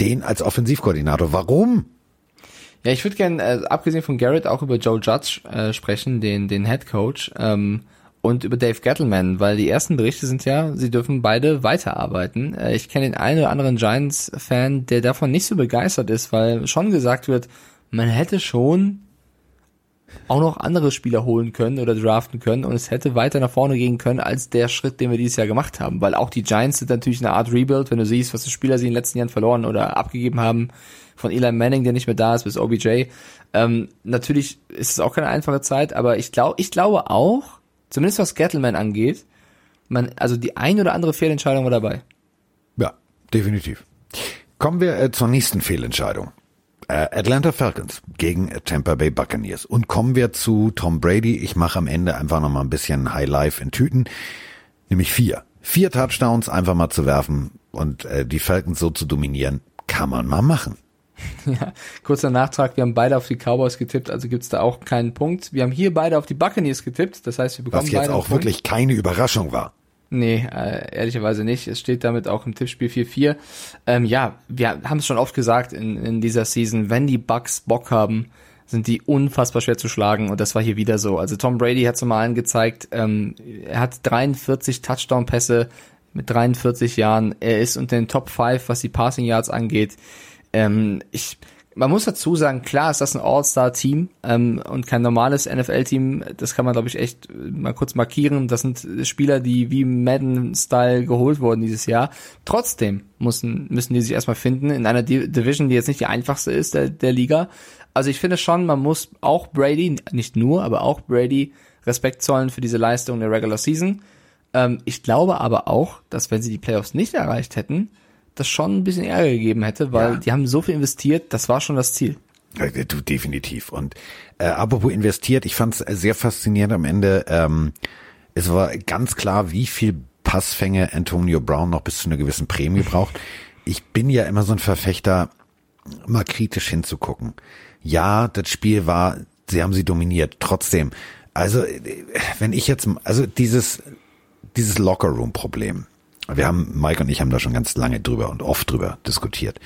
Den als Offensivkoordinator. Warum? Ja, ich würde gerne, äh, abgesehen von Garrett, auch über Joe Judge äh, sprechen, den, den Head Coach, ähm, und über Dave Gettleman, weil die ersten Berichte sind ja, sie dürfen beide weiterarbeiten. Äh, ich kenne den einen oder anderen Giants-Fan, der davon nicht so begeistert ist, weil schon gesagt wird, man hätte schon auch noch andere Spieler holen können oder draften können und es hätte weiter nach vorne gehen können als der Schritt, den wir dieses Jahr gemacht haben, weil auch die Giants sind natürlich eine Art Rebuild, wenn du siehst, was die Spieler sie in den letzten Jahren verloren oder abgegeben haben, von Eli Manning, der nicht mehr da ist, bis OBJ. Ähm, natürlich ist es auch keine einfache Zeit, aber ich glaube, ich glaube auch, zumindest was Gettleman angeht, man, also die ein oder andere Fehlentscheidung war dabei. Ja, definitiv. Kommen wir äh, zur nächsten Fehlentscheidung. Äh, Atlanta Falcons gegen Tampa Bay Buccaneers. Und kommen wir zu Tom Brady. Ich mache am Ende einfach noch mal ein bisschen High Life in Tüten. Nämlich vier. Vier Touchdowns einfach mal zu werfen und äh, die Falcons so zu dominieren, kann man mal machen. Ja, kurzer Nachtrag, wir haben beide auf die Cowboys getippt, also gibt's da auch keinen Punkt. Wir haben hier beide auf die Buccaneers getippt, das heißt, wir bekommen Was jetzt beide auch wirklich keine Überraschung war. Nee, äh, ehrlicherweise nicht. Es steht damit auch im Tippspiel 4-4. Ähm, ja, wir haben es schon oft gesagt in, in dieser Season, wenn die Bucks Bock haben, sind die unfassbar schwer zu schlagen und das war hier wieder so. Also Tom Brady hat zum Malen gezeigt, ähm, er hat 43 Touchdown-Pässe mit 43 Jahren. Er ist unter den Top 5, was die Passing Yards angeht. Ähm, ich, man muss dazu sagen, klar ist das ein All-Star-Team ähm, und kein normales NFL-Team. Das kann man, glaube ich, echt mal kurz markieren. Das sind Spieler, die wie Madden-Style geholt wurden dieses Jahr. Trotzdem müssen, müssen die sich erstmal finden in einer Di- Division, die jetzt nicht die einfachste ist der, der Liga. Also ich finde schon, man muss auch Brady, nicht nur, aber auch Brady Respekt zollen für diese Leistung der Regular Season. Ähm, ich glaube aber auch, dass wenn sie die Playoffs nicht erreicht hätten, das schon ein bisschen Ärger gegeben hätte, weil Ja. die haben so viel investiert, das war schon das Ziel. Du, definitiv. Und äh, apropos investiert, ich fand es sehr faszinierend am Ende. Ähm, es war ganz klar, wie viel Passfänge Antonio Brown noch bis zu einer gewissen Prämie braucht. Ich bin ja immer so ein Verfechter, mal kritisch hinzugucken. Ja, das Spiel war, sie haben sie dominiert. Trotzdem, also äh, wenn ich jetzt, also dieses dieses Locker-Room-Problem. Wir haben, Mike und ich haben da schon ganz lange drüber und oft drüber diskutiert.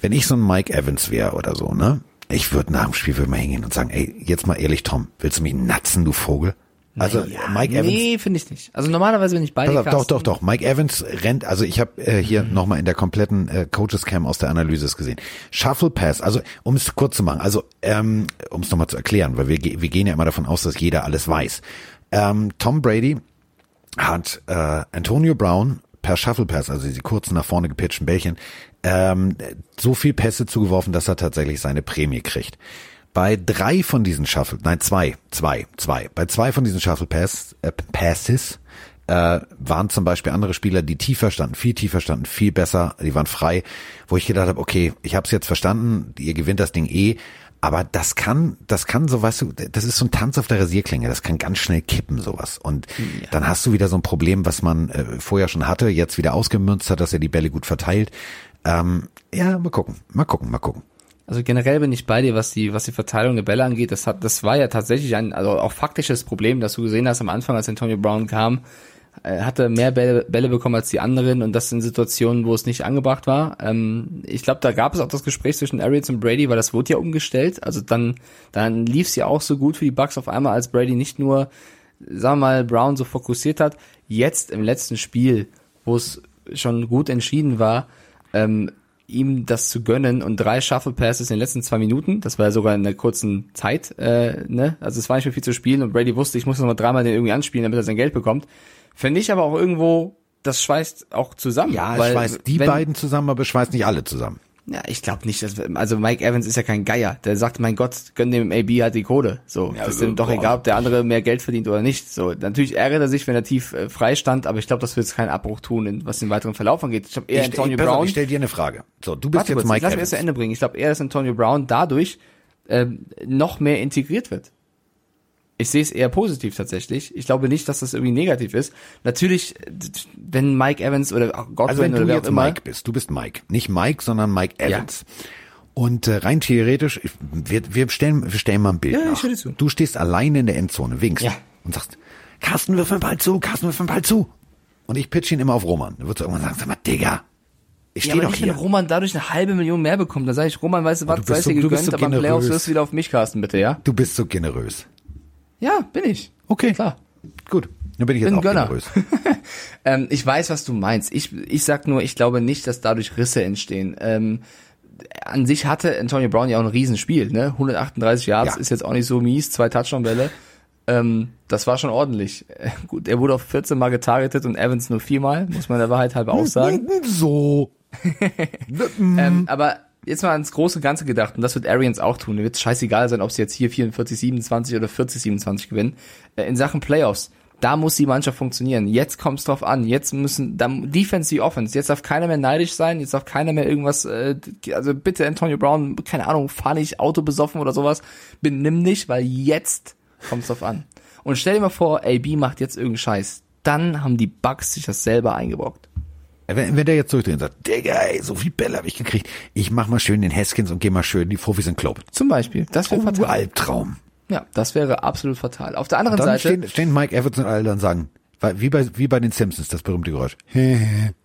Wenn ich so ein Mike Evans wäre oder so, ne? Ich würde nach dem Spiel würde mal hingehen und sagen, ey, jetzt mal ehrlich, Tom, willst du mich natzen, du Vogel? Also Mike Evans. Nee, finde ich nicht. Also normalerweise bin ich bei Pass dir, auf, doch, doch, doch. Mike Evans rennt, also ich habe äh, hier Mhm. nochmal in der kompletten äh, Coaches Cam aus der Analyse es gesehen. Shuffle Pass, also um es kurz zu machen, also ähm, um es nochmal zu erklären, weil wir, wir gehen ja immer davon aus, dass jeder alles weiß. Ähm, Tom Brady hat äh, Antonio Brown per Shuffle Pass, also diese kurzen nach vorne gepitchten Bällchen, ähm, so viel Pässe zugeworfen, dass er tatsächlich seine Prämie kriegt. Bei drei von diesen Shuffle, nein zwei, zwei, zwei, bei zwei von diesen Shuffle Pass, äh, Passes äh, waren zum Beispiel andere Spieler, die tiefer standen, viel tiefer standen, viel besser, die waren frei, wo ich gedacht habe, okay, ich habe es jetzt verstanden, ihr gewinnt das Ding eh, aber das kann, das kann so, weißt du, das ist so ein Tanz auf der Rasierklinge, das kann ganz schnell kippen, sowas. Und dann hast du wieder so ein Problem, was man äh, vorher schon hatte, jetzt wieder ausgemünzt hat, dass er die Bälle gut verteilt. Ähm, ja, mal gucken, mal gucken, mal gucken. Also generell bin ich bei dir, was die, was die Verteilung der Bälle angeht. Das hat, das war ja tatsächlich ein, also auch faktisches Problem, das du gesehen hast am Anfang, als Antonio Brown kam. Er hatte mehr Bälle, Bälle bekommen als die anderen und das in Situationen, wo es nicht angebracht war. Ähm, ich glaube, da gab es auch das Gespräch zwischen Arians und Brady, weil das wurde ja umgestellt. Also dann, dann lief es ja auch so gut für die Bucks auf einmal, als Brady nicht nur, sagen wir mal, Brown so fokussiert hat. Jetzt im letzten Spiel, wo es schon gut entschieden war, ähm, ihm das zu gönnen und drei Shuffle Passes in den letzten zwei Minuten, das war ja sogar in einer kurzen Zeit, äh, ne? Also es war nicht mehr viel zu spielen und Brady wusste, ich muss noch mal dreimal den irgendwie anspielen, damit er sein Geld bekommt. Finde ich aber auch irgendwo, das schweißt auch zusammen. Ja, weil, schweißt die wenn, beiden zusammen, aber es schweißt nicht alle zusammen. Ja, ich glaube nicht, dass, also Mike Evans ist ja kein Geier. Der sagt, mein Gott, gönn dem AB halt die Kohle. So, das ist ihm doch boah. egal, ob der andere mehr Geld verdient oder nicht. So, natürlich ärgert er sich, wenn er tief äh, frei stand, aber ich glaube, das wird jetzt keinen Abbruch tun, in, was den weiteren Verlauf angeht. Ich glaube eher Ich, Antonio ich, auf, Brown. ich stell dir eine Frage. So, du bist Warte jetzt kurz, Mike lass mich Evans. erst zu Ende bringen. Ich glaube eher, dass Antonio Brown dadurch ähm, noch mehr integriert wird. Ich sehe es eher positiv tatsächlich. Ich glaube nicht, dass das irgendwie negativ ist. Natürlich, wenn Mike Evans oder Godwin Also wenn oder du wer jetzt immer, Mike bist, du bist Mike. Nicht Mike, sondern Mike Evans. Und äh, rein theoretisch, ich- wir, wir, stellen, wir stellen mal ein Bild Ja, ich nach. dir zu. Du stehst alleine in der Endzone, winkst Ja. und sagst, Carsten, wirf den Ball zu, Carsten, wirf den Ball zu. Und ich pitch ihn immer auf Roman. Dann würdest du irgendwann sagen, sag mal, Digga, ich Ja, stehe aber doch nicht, wenn hier. Roman dadurch eine halbe Million mehr bekommt, dann sage ich, Roman, weißt du was, du bist so- du bist gegönnt, so aber im Playoffs generös. wirst du wieder auf mich casten, bitte, ja? Du bist so generös. Ja, bin ich. Okay. Klar. Gut. Dann bin ich jetzt Bin auch Gönner. Ähm, ich weiß, was du meinst. Ich, ich sag nur, ich glaube nicht, dass dadurch Risse entstehen. Ähm, an sich hatte Antonio Brown ja auch ein Riesenspiel, ne? 138 Yards Ja. ist jetzt auch nicht so mies, zwei Touchdown-Bälle. Ähm, das war schon ordentlich. Äh, gut, er wurde auf 14 Mal getargetet und Evans nur viermal, muss man der Wahrheit halber auch sagen. So. Ähm, aber jetzt mal ans große Ganze gedacht, und das wird Arians auch tun. Wird scheißegal sein, ob sie jetzt hier 44, 27 oder 40, 27 gewinnen. Äh, in Sachen Playoffs, da muss die Mannschaft funktionieren. Jetzt kommt es drauf an. Jetzt müssen, da, Defense wie Offense. Jetzt darf keiner mehr neidisch sein. Jetzt darf keiner mehr irgendwas, äh, also bitte Antonio Brown, keine Ahnung, fahr nicht Auto besoffen oder sowas. Benimm nicht, weil jetzt kommt es drauf an. Und stell dir mal vor, AB macht jetzt irgendeinen Scheiß. Dann haben die Bucks sich das selber eingebrockt. Wenn, wenn der jetzt durchdreht und sagt, Digga, ey, so viel Bälle habe ich gekriegt. Ich mach mal schön den Haskins und geh mal schön die Profis in den Club. Zum Beispiel. Das wäre Oh, fatal. Albtraum. Ja, das wäre absolut fatal. Auf der anderen Dann Seite, stehen, stehen Mike Evans und alle dann sagen, wie bei, wie bei den Simpsons, das berühmte Geräusch.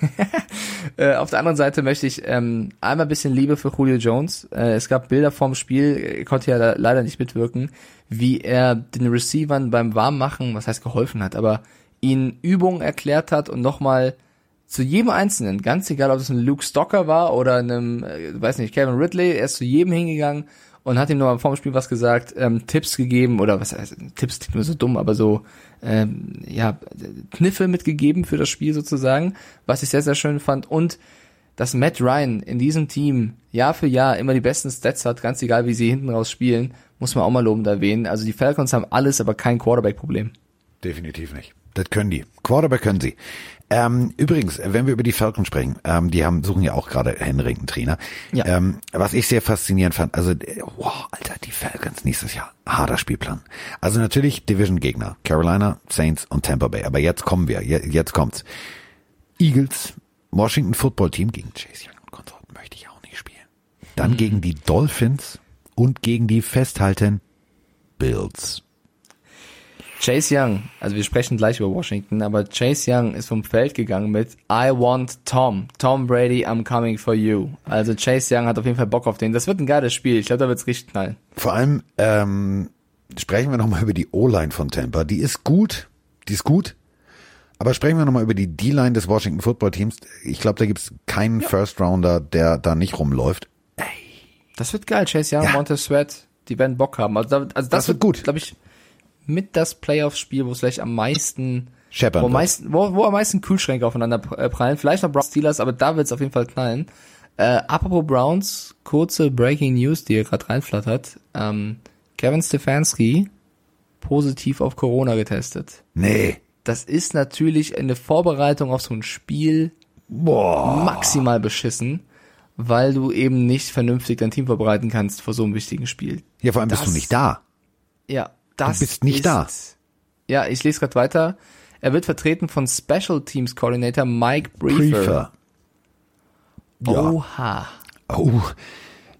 äh, auf der anderen Seite möchte ich ähm, einmal ein bisschen Liebe für Julio Jones. Äh, es gab Bilder vorm Spiel, er konnte ja leider nicht mitwirken, wie er den Receivern beim Warmmachen, was heißt geholfen hat, aber ihnen Übungen erklärt hat und nochmal zu jedem Einzelnen, ganz egal, ob es ein Luke Stocker war oder einem, äh, weiß nicht, Kevin Ridley, er ist zu jedem hingegangen und hat ihm nochmal vorm Spiel was gesagt, ähm, Tipps gegeben oder was heißt, Tipps klingt nur so dumm, aber so, ähm, ja, Kniffe mitgegeben für das Spiel sozusagen, was ich sehr, sehr schön fand und dass Matt Ryan in diesem Team Jahr für Jahr immer die besten Stats hat, ganz egal wie sie hinten raus spielen, muss man auch mal lobend erwähnen. Also die Falcons haben alles, aber kein Quarterback-Problem. Definitiv nicht. Das können die. Quarterback können sie. Ähm, übrigens, wenn wir über die Falcons sprechen, ähm, die haben suchen ja auch gerade händeringend Trainer. Ja. Ähm, was ich sehr faszinierend fand, also äh, wow, Alter, die Falcons nächstes Jahr harter Spielplan. Also natürlich Division Gegner, Carolina, Saints und Tampa Bay. Aber jetzt kommen wir, je- jetzt kommt's. Eagles, Washington Football Team gegen Chase Young und Konsorten möchte ich auch nicht spielen. Dann gegen die Dolphins und gegen die festhalten Bills. Chase Young, also wir sprechen gleich über Washington, aber Chase Young ist vom Feld gegangen mit I want Tom. Tom Brady, I'm coming for you. Also Chase Young hat auf jeden Fall Bock auf den. Das wird ein geiles Spiel. Ich glaube, da wird's richtig knallen. Vor allem ähm, sprechen wir nochmal über die O-Line von Tampa. Die ist gut, die ist gut. Aber sprechen wir nochmal über die D-Line des Washington Football Teams. Ich glaube, da gibt's keinen First Rounder, der da nicht rumläuft. Das wird geil. Chase Young, Ja. Montez Sweat, die werden Bock haben. Also, also das, Das wird gut. glaube ich, mit das Playoff-Spiel, wo es vielleicht am meisten, Scheppern wo, meisten wo, wo am meisten Kühlschränke aufeinander äh, prallen. Vielleicht noch Browns Steelers, aber da wird es auf jeden Fall knallen. Äh, apropos Browns, kurze Breaking News, die hier gerade reinflattert. Ähm, Kevin Stefanski positiv auf Corona getestet. Nee. Das ist natürlich eine Vorbereitung auf so ein Spiel Boah. maximal beschissen, weil du eben nicht vernünftig dein Team vorbereiten kannst vor so einem wichtigen Spiel. Ja, vor allem bist Das- du nicht da. Ja, das bist nicht ist, da. Ja, ich lese gerade weiter. Er wird vertreten von Special Teams Coordinator Mike Briefer. Briefer. Ja. Oha. Oh,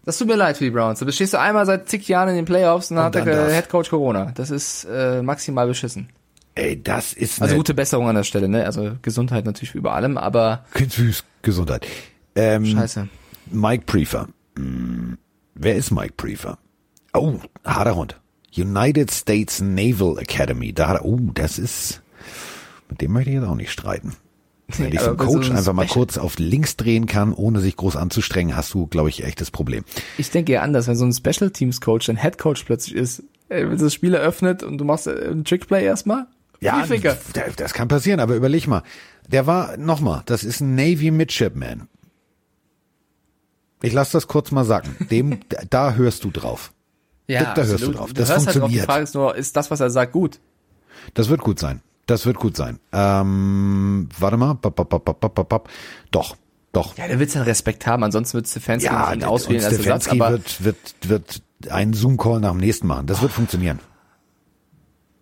Das tut mir leid für die Browns. Da stehst du einmal seit zig Jahren in den Playoffs und dann hat dann der. Head Coach Corona. Das ist äh, maximal beschissen. ey, das ist Also eine gute Besserung an der Stelle, ne? Also Gesundheit natürlich über allem, aber süß Gesundheit. Ähm, scheiße. Mike Prefer. Hm, wer ist Mike Prefer? Oh, harter Hund. United States Naval Academy. Da oh, das ist, mit dem möchte ich jetzt auch nicht streiten. Wenn dich so ein Coach so einem einfach mal kurz auf links drehen kann, ohne sich groß anzustrengen, hast du, glaube ich, echtes Problem. Ich denke ja anders, wenn so ein Special Teams Coach ein Head Coach plötzlich ist, wenn das Spiel eröffnet und du machst äh, einen Trickplay erstmal. Ja, das das kann passieren, aber überleg mal. Der war, nochmal, das ist ein Navy Midshipman. Ich lass das kurz mal sagen. Dem, da hörst du drauf. Ja, da hörst du drauf. Du Das hörst Halt funktioniert. Die Frage ist nur, ist das, was er sagt, gut? Das wird gut sein. Das wird gut sein. Ähm, warte mal. Bap, bap, bap, bap, bap, bap. Doch, doch. Ja, der wird seinen Respekt haben, ansonsten wird Stefanski Ja, ihn auswählen als Ersatz, aber wird, wird, wird einen Zoom-Call nach dem nächsten machen. Das wird funktionieren.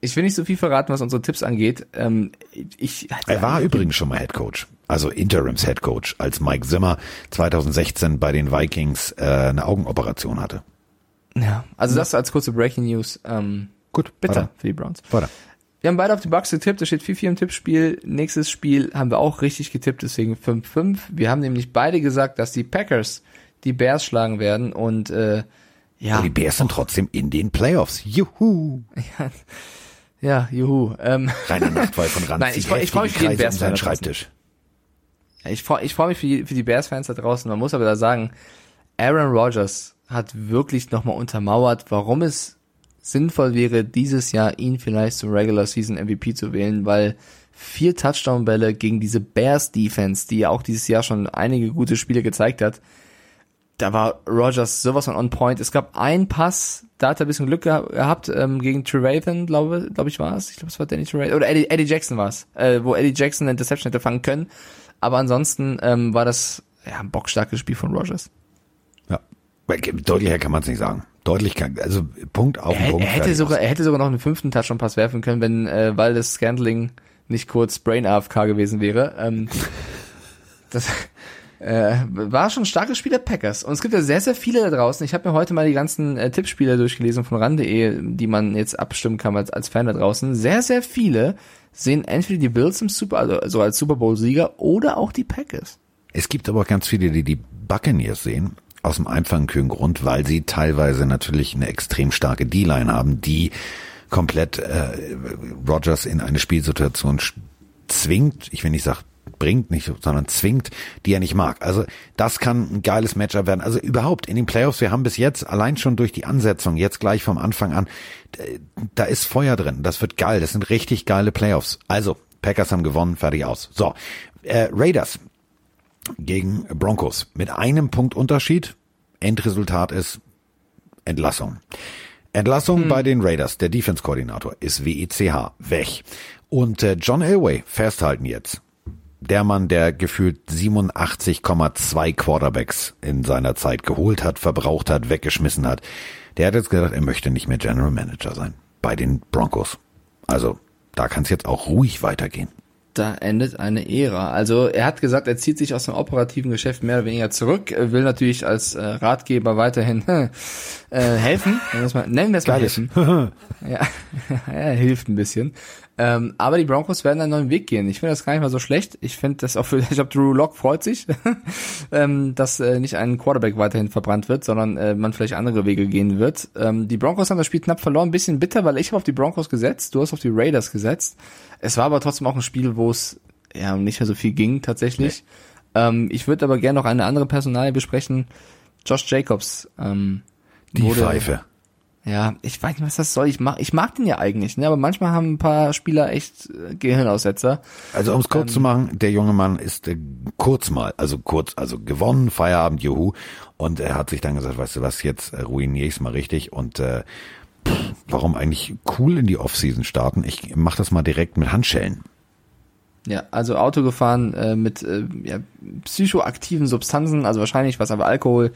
ich will nicht so viel verraten, was unsere Tipps angeht. Ähm, ich, Er war übrigens schon mal Head Coach, also Interims Head Coach, als Mike Zimmer 2016 bei den Vikings äh, eine Augenoperation hatte. Ja, also das als kurze Breaking News. Ähm, Gut, bitter weiter. für die Browns. Weiter. Wir haben beide auf die Bucks getippt, da steht 4-4 im Tippspiel. Nächstes Spiel haben wir auch richtig getippt, deswegen 5-5. Wir haben nämlich beide gesagt, dass die Packers die Bears schlagen werden und äh, ja, Aber die Bears sind trotzdem in den Playoffs. Juhu. ja, juhu. Ähm, Reiner Nachtfall von Rand. Nein, ich ich freu mich für jeden Kreise um. Schreibtisch. Ich freue ich freu mich für die, für die Bears-Fans da draußen. Man muss aber da sagen, Aaron Rodgers hat wirklich nochmal untermauert, warum es sinnvoll wäre, dieses Jahr ihn vielleicht zum Regular Season MVP zu wählen, weil vier Touchdown-Bälle gegen diese Bears-Defense, die ja auch dieses Jahr schon einige gute Spiele gezeigt hat, da war Rodgers sowas von on point. Es gab einen Pass, da hat er ein bisschen Glück geha- gehabt, ähm, gegen Trevathan, glaube glaube ich war es. Ich glaube, es war Danny Trevathan. Oder Eddie, Eddie Jackson war es, äh, wo Eddie Jackson eine Interception hätte fangen können. Aber ansonsten ähm, war das ja, ein bockstarkes Spiel von Rodgers. Deutlicher kann man es nicht sagen. Deutlich kann, also Punkt auf Er, Punkt. er hätte sogar, er hätte sogar noch einen fünften Touchdown-Pass werfen können, wenn äh, weil das Scantling nicht kurz Brain AFK gewesen wäre. Ähm, das äh, war schon ein starkes Spiel der Packers. Und es gibt ja sehr, sehr viele da draußen. Ich habe mir heute mal die ganzen äh, Tippspiele durchgelesen von ran.de, die man jetzt abstimmen kann als, als Fan da draußen. Sehr, sehr viele sehen entweder die Bills im Super, also, also als Super Bowl-Sieger oder auch die Packers. Es gibt aber auch ganz viele, die die Buccaneers sehen. Aus dem einfachen Grund, weil sie teilweise natürlich eine extrem starke D-Line haben, die komplett äh, Rogers in eine Spielsituation zwingt. Ich will nicht sagen, bringt nicht, sondern zwingt, die er nicht mag. Also das kann ein geiles Matchup werden. Also überhaupt in den Playoffs, wir haben bis jetzt allein schon durch die Ansetzung, jetzt gleich vom Anfang an, da ist Feuer drin. Das wird geil. Das sind richtig geile Playoffs. Also Packers haben gewonnen, fertig aus. So, äh, Raiders gegen Broncos mit einem Punkt Unterschied. Endresultat ist Entlassung. Entlassung bei den Raiders. Der Defense-Koordinator ist WECH weg. Und äh, John Elway, festhalten jetzt. Der Mann, der gefühlt 87,2 Quarterbacks in seiner Zeit geholt hat, verbraucht hat, weggeschmissen hat. Der hat jetzt gesagt, er möchte nicht mehr General Manager sein bei den Broncos. Also da kann es jetzt auch ruhig weitergehen. Da endet eine Ära. Also er hat gesagt, er zieht sich aus dem operativen Geschäft mehr oder weniger zurück, will natürlich als äh, Ratgeber weiterhin äh, helfen. Nennen wir es mal, nennen wir es mal helfen. ja, er hilft ein bisschen. Ähm, aber die Broncos werden einen neuen Weg gehen. Ich finde das gar nicht mal so schlecht. Ich finde das auch für, ich glaube, Drew Lock freut sich, ähm, dass äh, nicht ein Quarterback weiterhin verbrannt wird, sondern äh, man vielleicht andere Wege gehen wird. Ähm, die Broncos haben das Spiel knapp verloren, ein bisschen bitter, weil ich habe auf die Broncos gesetzt, du hast auf die Raiders gesetzt. Es war aber trotzdem auch ein Spiel, wo es ja nicht mehr so viel ging tatsächlich. Ähm, ich würde aber gerne noch eine andere Personalie besprechen. Josh Jacobs. Ähm, Die wurde- Pfeife. Ja, ich weiß nicht, was das soll. Ich mag, ich mag den ja eigentlich, ne? aber manchmal haben ein paar Spieler echt äh, Gehirnaussetzer. Also um es kurz zu machen, der junge Mann ist äh, kurz mal, also kurz, also gewonnen, Feierabend, juhu. Und er hat sich dann gesagt, weißt du was, jetzt äh, ruiniere ich's mal richtig. Und äh, pff, warum eigentlich cool in die Offseason starten? Ich mach das mal direkt mit Handschellen. Ja, also Auto gefahren äh, mit äh, ja, psychoaktiven Substanzen, also wahrscheinlich was aber Alkohol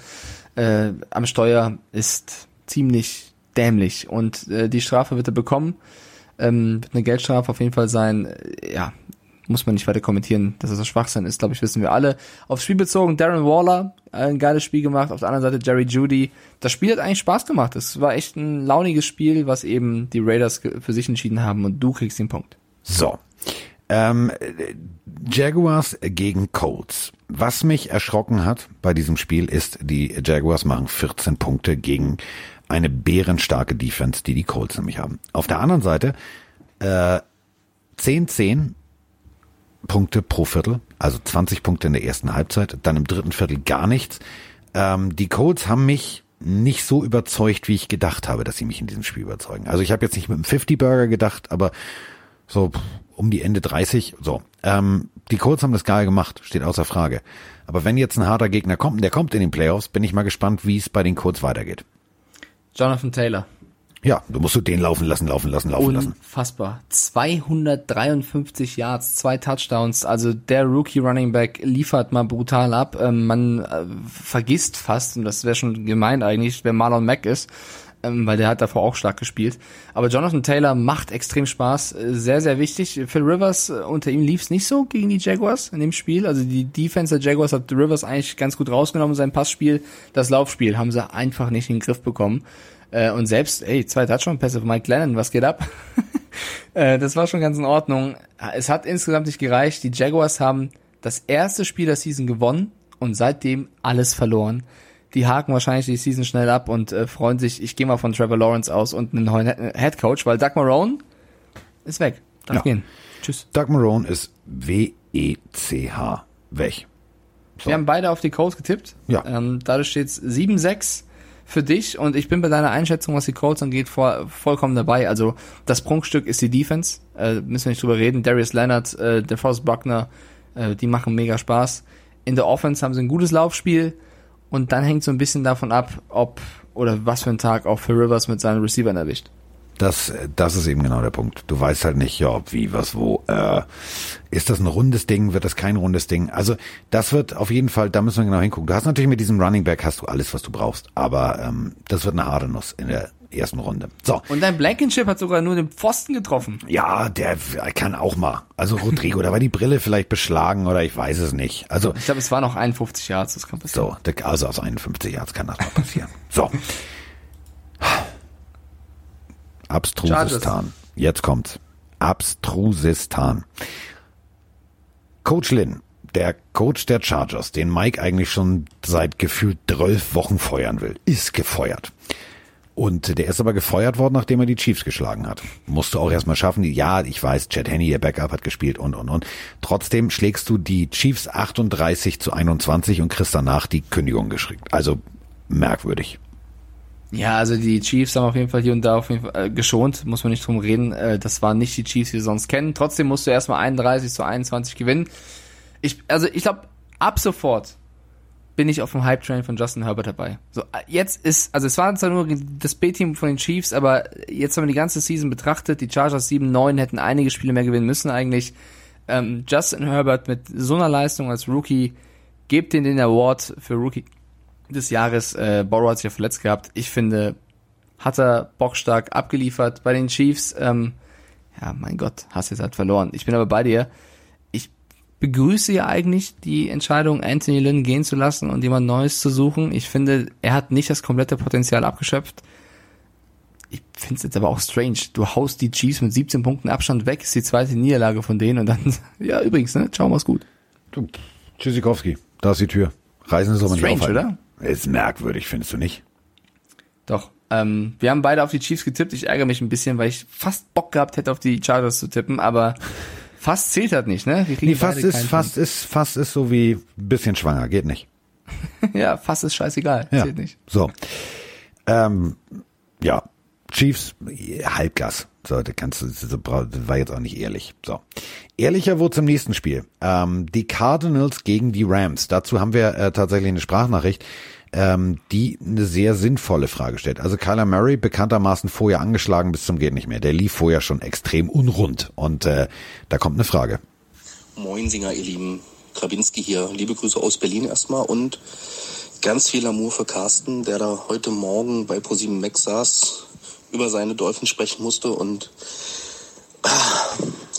äh, am Steuer ist ziemlich dämlich und äh, die Strafe wird er bekommen. Ähm, wird eine Geldstrafe auf jeden Fall sein. Äh, ja, muss man nicht weiter kommentieren, dass das so Schwachsinn ist, glaube ich, wissen wir alle. Aufs Spiel bezogen, Darren Waller, ein geiles Spiel gemacht. Auf der anderen Seite Jerry Judy. Das Spiel hat eigentlich Spaß gemacht. Es war echt ein launiges Spiel, was eben die Raiders für sich entschieden haben und du kriegst den Punkt. So. Ähm, äh, Jaguars gegen Colts. Was mich erschrocken hat bei diesem Spiel ist, die Jaguars machen 14 Punkte gegen eine bärenstarke Defense, die die Colts nämlich haben. Auf der anderen Seite äh, 10-10 Punkte pro Viertel, also 20 Punkte in der ersten Halbzeit, dann im dritten Viertel gar nichts. Ähm, die Colts haben mich nicht so überzeugt, wie ich gedacht habe, dass sie mich in diesem Spiel überzeugen. Also ich habe jetzt nicht mit einem 50-Burger gedacht, aber so um die Ende 30, so. Ähm, die Colts haben das geil gemacht, steht außer Frage. Aber wenn jetzt ein harter Gegner kommt, und der kommt in den Playoffs, bin ich mal gespannt, wie es bei den Colts weitergeht. Jonathan Taylor. Ja, du musst du den laufen lassen, laufen lassen, laufen lassen. Unfassbar. 253 Yards, zwei Touchdowns. Also der Rookie Running Back liefert mal brutal ab. Ähm, man äh, vergisst fast, und das wäre schon gemeint eigentlich, wer Marlon Mack ist, ähm, weil der hat davor auch stark gespielt. Aber Jonathan Taylor macht extrem Spaß, äh, sehr, sehr wichtig. Phil Rivers, äh, unter ihm lief's nicht so gegen die Jaguars in dem Spiel. Also die Defense der Jaguars hat Rivers eigentlich ganz gut rausgenommen, sein Passspiel. Das Laufspiel haben sie einfach nicht in den Griff bekommen. Äh, und selbst, ey, zwei Touchdown-Pässe von Mike Lennon, was geht ab? das war schon ganz in Ordnung. Es hat insgesamt nicht gereicht. Die Jaguars haben das erste Spiel der Season gewonnen und seitdem alles verloren. Die haken wahrscheinlich die Season schnell ab und äh, freuen sich, ich gehe mal von Trevor Lawrence aus und einen neuen Head Coach, weil Doug Marone ist weg. Darf Ja. gehen. Tschüss. Doug Marone ist W-E-C-H. Weg. So. Wir haben beide auf die Colts getippt. Ja. Ähm, dadurch steht's 7-6 für dich und ich bin bei deiner Einschätzung, was die Colts angeht, vor, vollkommen dabei. Also das Prunkstück ist die Defense. Äh, müssen wir nicht drüber reden. Darius Leonard, äh, DeForest Buckner, äh, die machen mega Spaß. In der Offense haben sie ein gutes Laufspiel und dann hängt so ein bisschen davon ab, ob oder was für ein Tag auch für Rivers mit seinen Receivern erwischt. Das, das ist eben genau der Punkt. Du weißt halt nicht, ja, ob, wie, was, wo. Äh, ist das ein rundes Ding? Wird das kein rundes Ding? Also das wird auf jeden Fall, da müssen wir genau hingucken. Du hast natürlich mit diesem Running Back hast du alles, was du brauchst, aber ähm, das wird eine harte Nuss in der ersten Runde. So, Und dein Blankenship hat sogar nur den Pfosten getroffen. ja, der kann auch mal. Also Rodrigo, da war die Brille vielleicht beschlagen oder ich weiß es nicht. Also Ich glaube, es waren noch 51 Yards, das kann passieren. so, also aus 51 Yards kann das mal passieren. So. Abstrusistan. Jetzt kommt's. Abstrusistan. Coach Lin, der Coach der Chargers, den Mike eigentlich schon seit gefühlt zwölf Wochen feuern will, ist gefeuert. Und der ist aber gefeuert worden, nachdem er die Chiefs geschlagen hat. Musste auch erstmal schaffen. Ja, ich weiß, Chad Henney, ihr Backup, hat gespielt und, und, und. Trotzdem schlägst du die Chiefs 38 zu 21 und kriegst danach die Kündigung geschickt. Also merkwürdig. Ja, also die Chiefs haben auf jeden Fall hier und da auf jeden Fall äh, geschont, muss man nicht drum reden. Äh, das waren nicht die Chiefs, die wir sonst kennen. Trotzdem musst du erstmal 31 zu 21 gewinnen. Ich, also ich glaube, ab sofort bin ich auf dem Hype-Train von Justin Herbert dabei. So, jetzt ist, also es war zwar nur das B-Team von den Chiefs, aber jetzt haben wir die ganze Season betrachtet. Die Chargers 7-9 hätten einige Spiele mehr gewinnen müssen eigentlich. Ähm, Justin Herbert mit so einer Leistung als Rookie, gebt den den Award für Rookie des Jahres. Äh, Borrow hat sich ja verletzt gehabt. Ich finde, hat er bockstark abgeliefert bei den Chiefs. Ähm, ja, mein Gott, hast jetzt halt verloren. Ich bin aber bei dir. Ich begrüße ja eigentlich die Entscheidung, Anthony Lynn gehen zu lassen und jemand Neues zu suchen. Ich finde, er hat nicht das komplette Potenzial abgeschöpft. Ich finde es jetzt aber auch strange. Du haust die Chiefs mit 17 Punkten Abstand weg, ist die zweite Niederlage von denen und dann, ja, übrigens, ne, ciao, mach's gut. Du, Tschüssikowski, da ist die Tür. Reisen Sie aber nicht Strange, oder? Ist merkwürdig, findest du nicht? Doch. Ähm, wir haben beide auf die Chiefs getippt. Ich ärgere mich ein bisschen, weil ich fast Bock gehabt hätte, auf die Chargers zu tippen, aber fast zählt halt nicht, ne? Nee, fast ist, fast ist, fast ist so wie ein bisschen schwanger, geht nicht. Punkt. Ja, fast ist scheißegal. Ja. Zählt nicht. So. Ähm, ja, Chiefs, Halbgas. So, das kannst du, das war jetzt auch nicht ehrlich. So. Ehrlicher wurde zum nächsten Spiel. Ähm, die Cardinals gegen die Rams. Dazu haben wir äh, tatsächlich eine Sprachnachricht, ähm, die eine sehr sinnvolle Frage stellt. Also Kyler Murray, bekanntermaßen vorher angeschlagen bis zum geht nicht mehr. Der lief vorher schon extrem unrund. Und äh, da kommt eine Frage. Moin Singer, ihr Lieben. Krabinski hier. Liebe Grüße aus Berlin erstmal und ganz viel Amour für Carsten, der da heute Morgen bei ProSieben Max saß, über seine Dolphins sprechen musste und ah,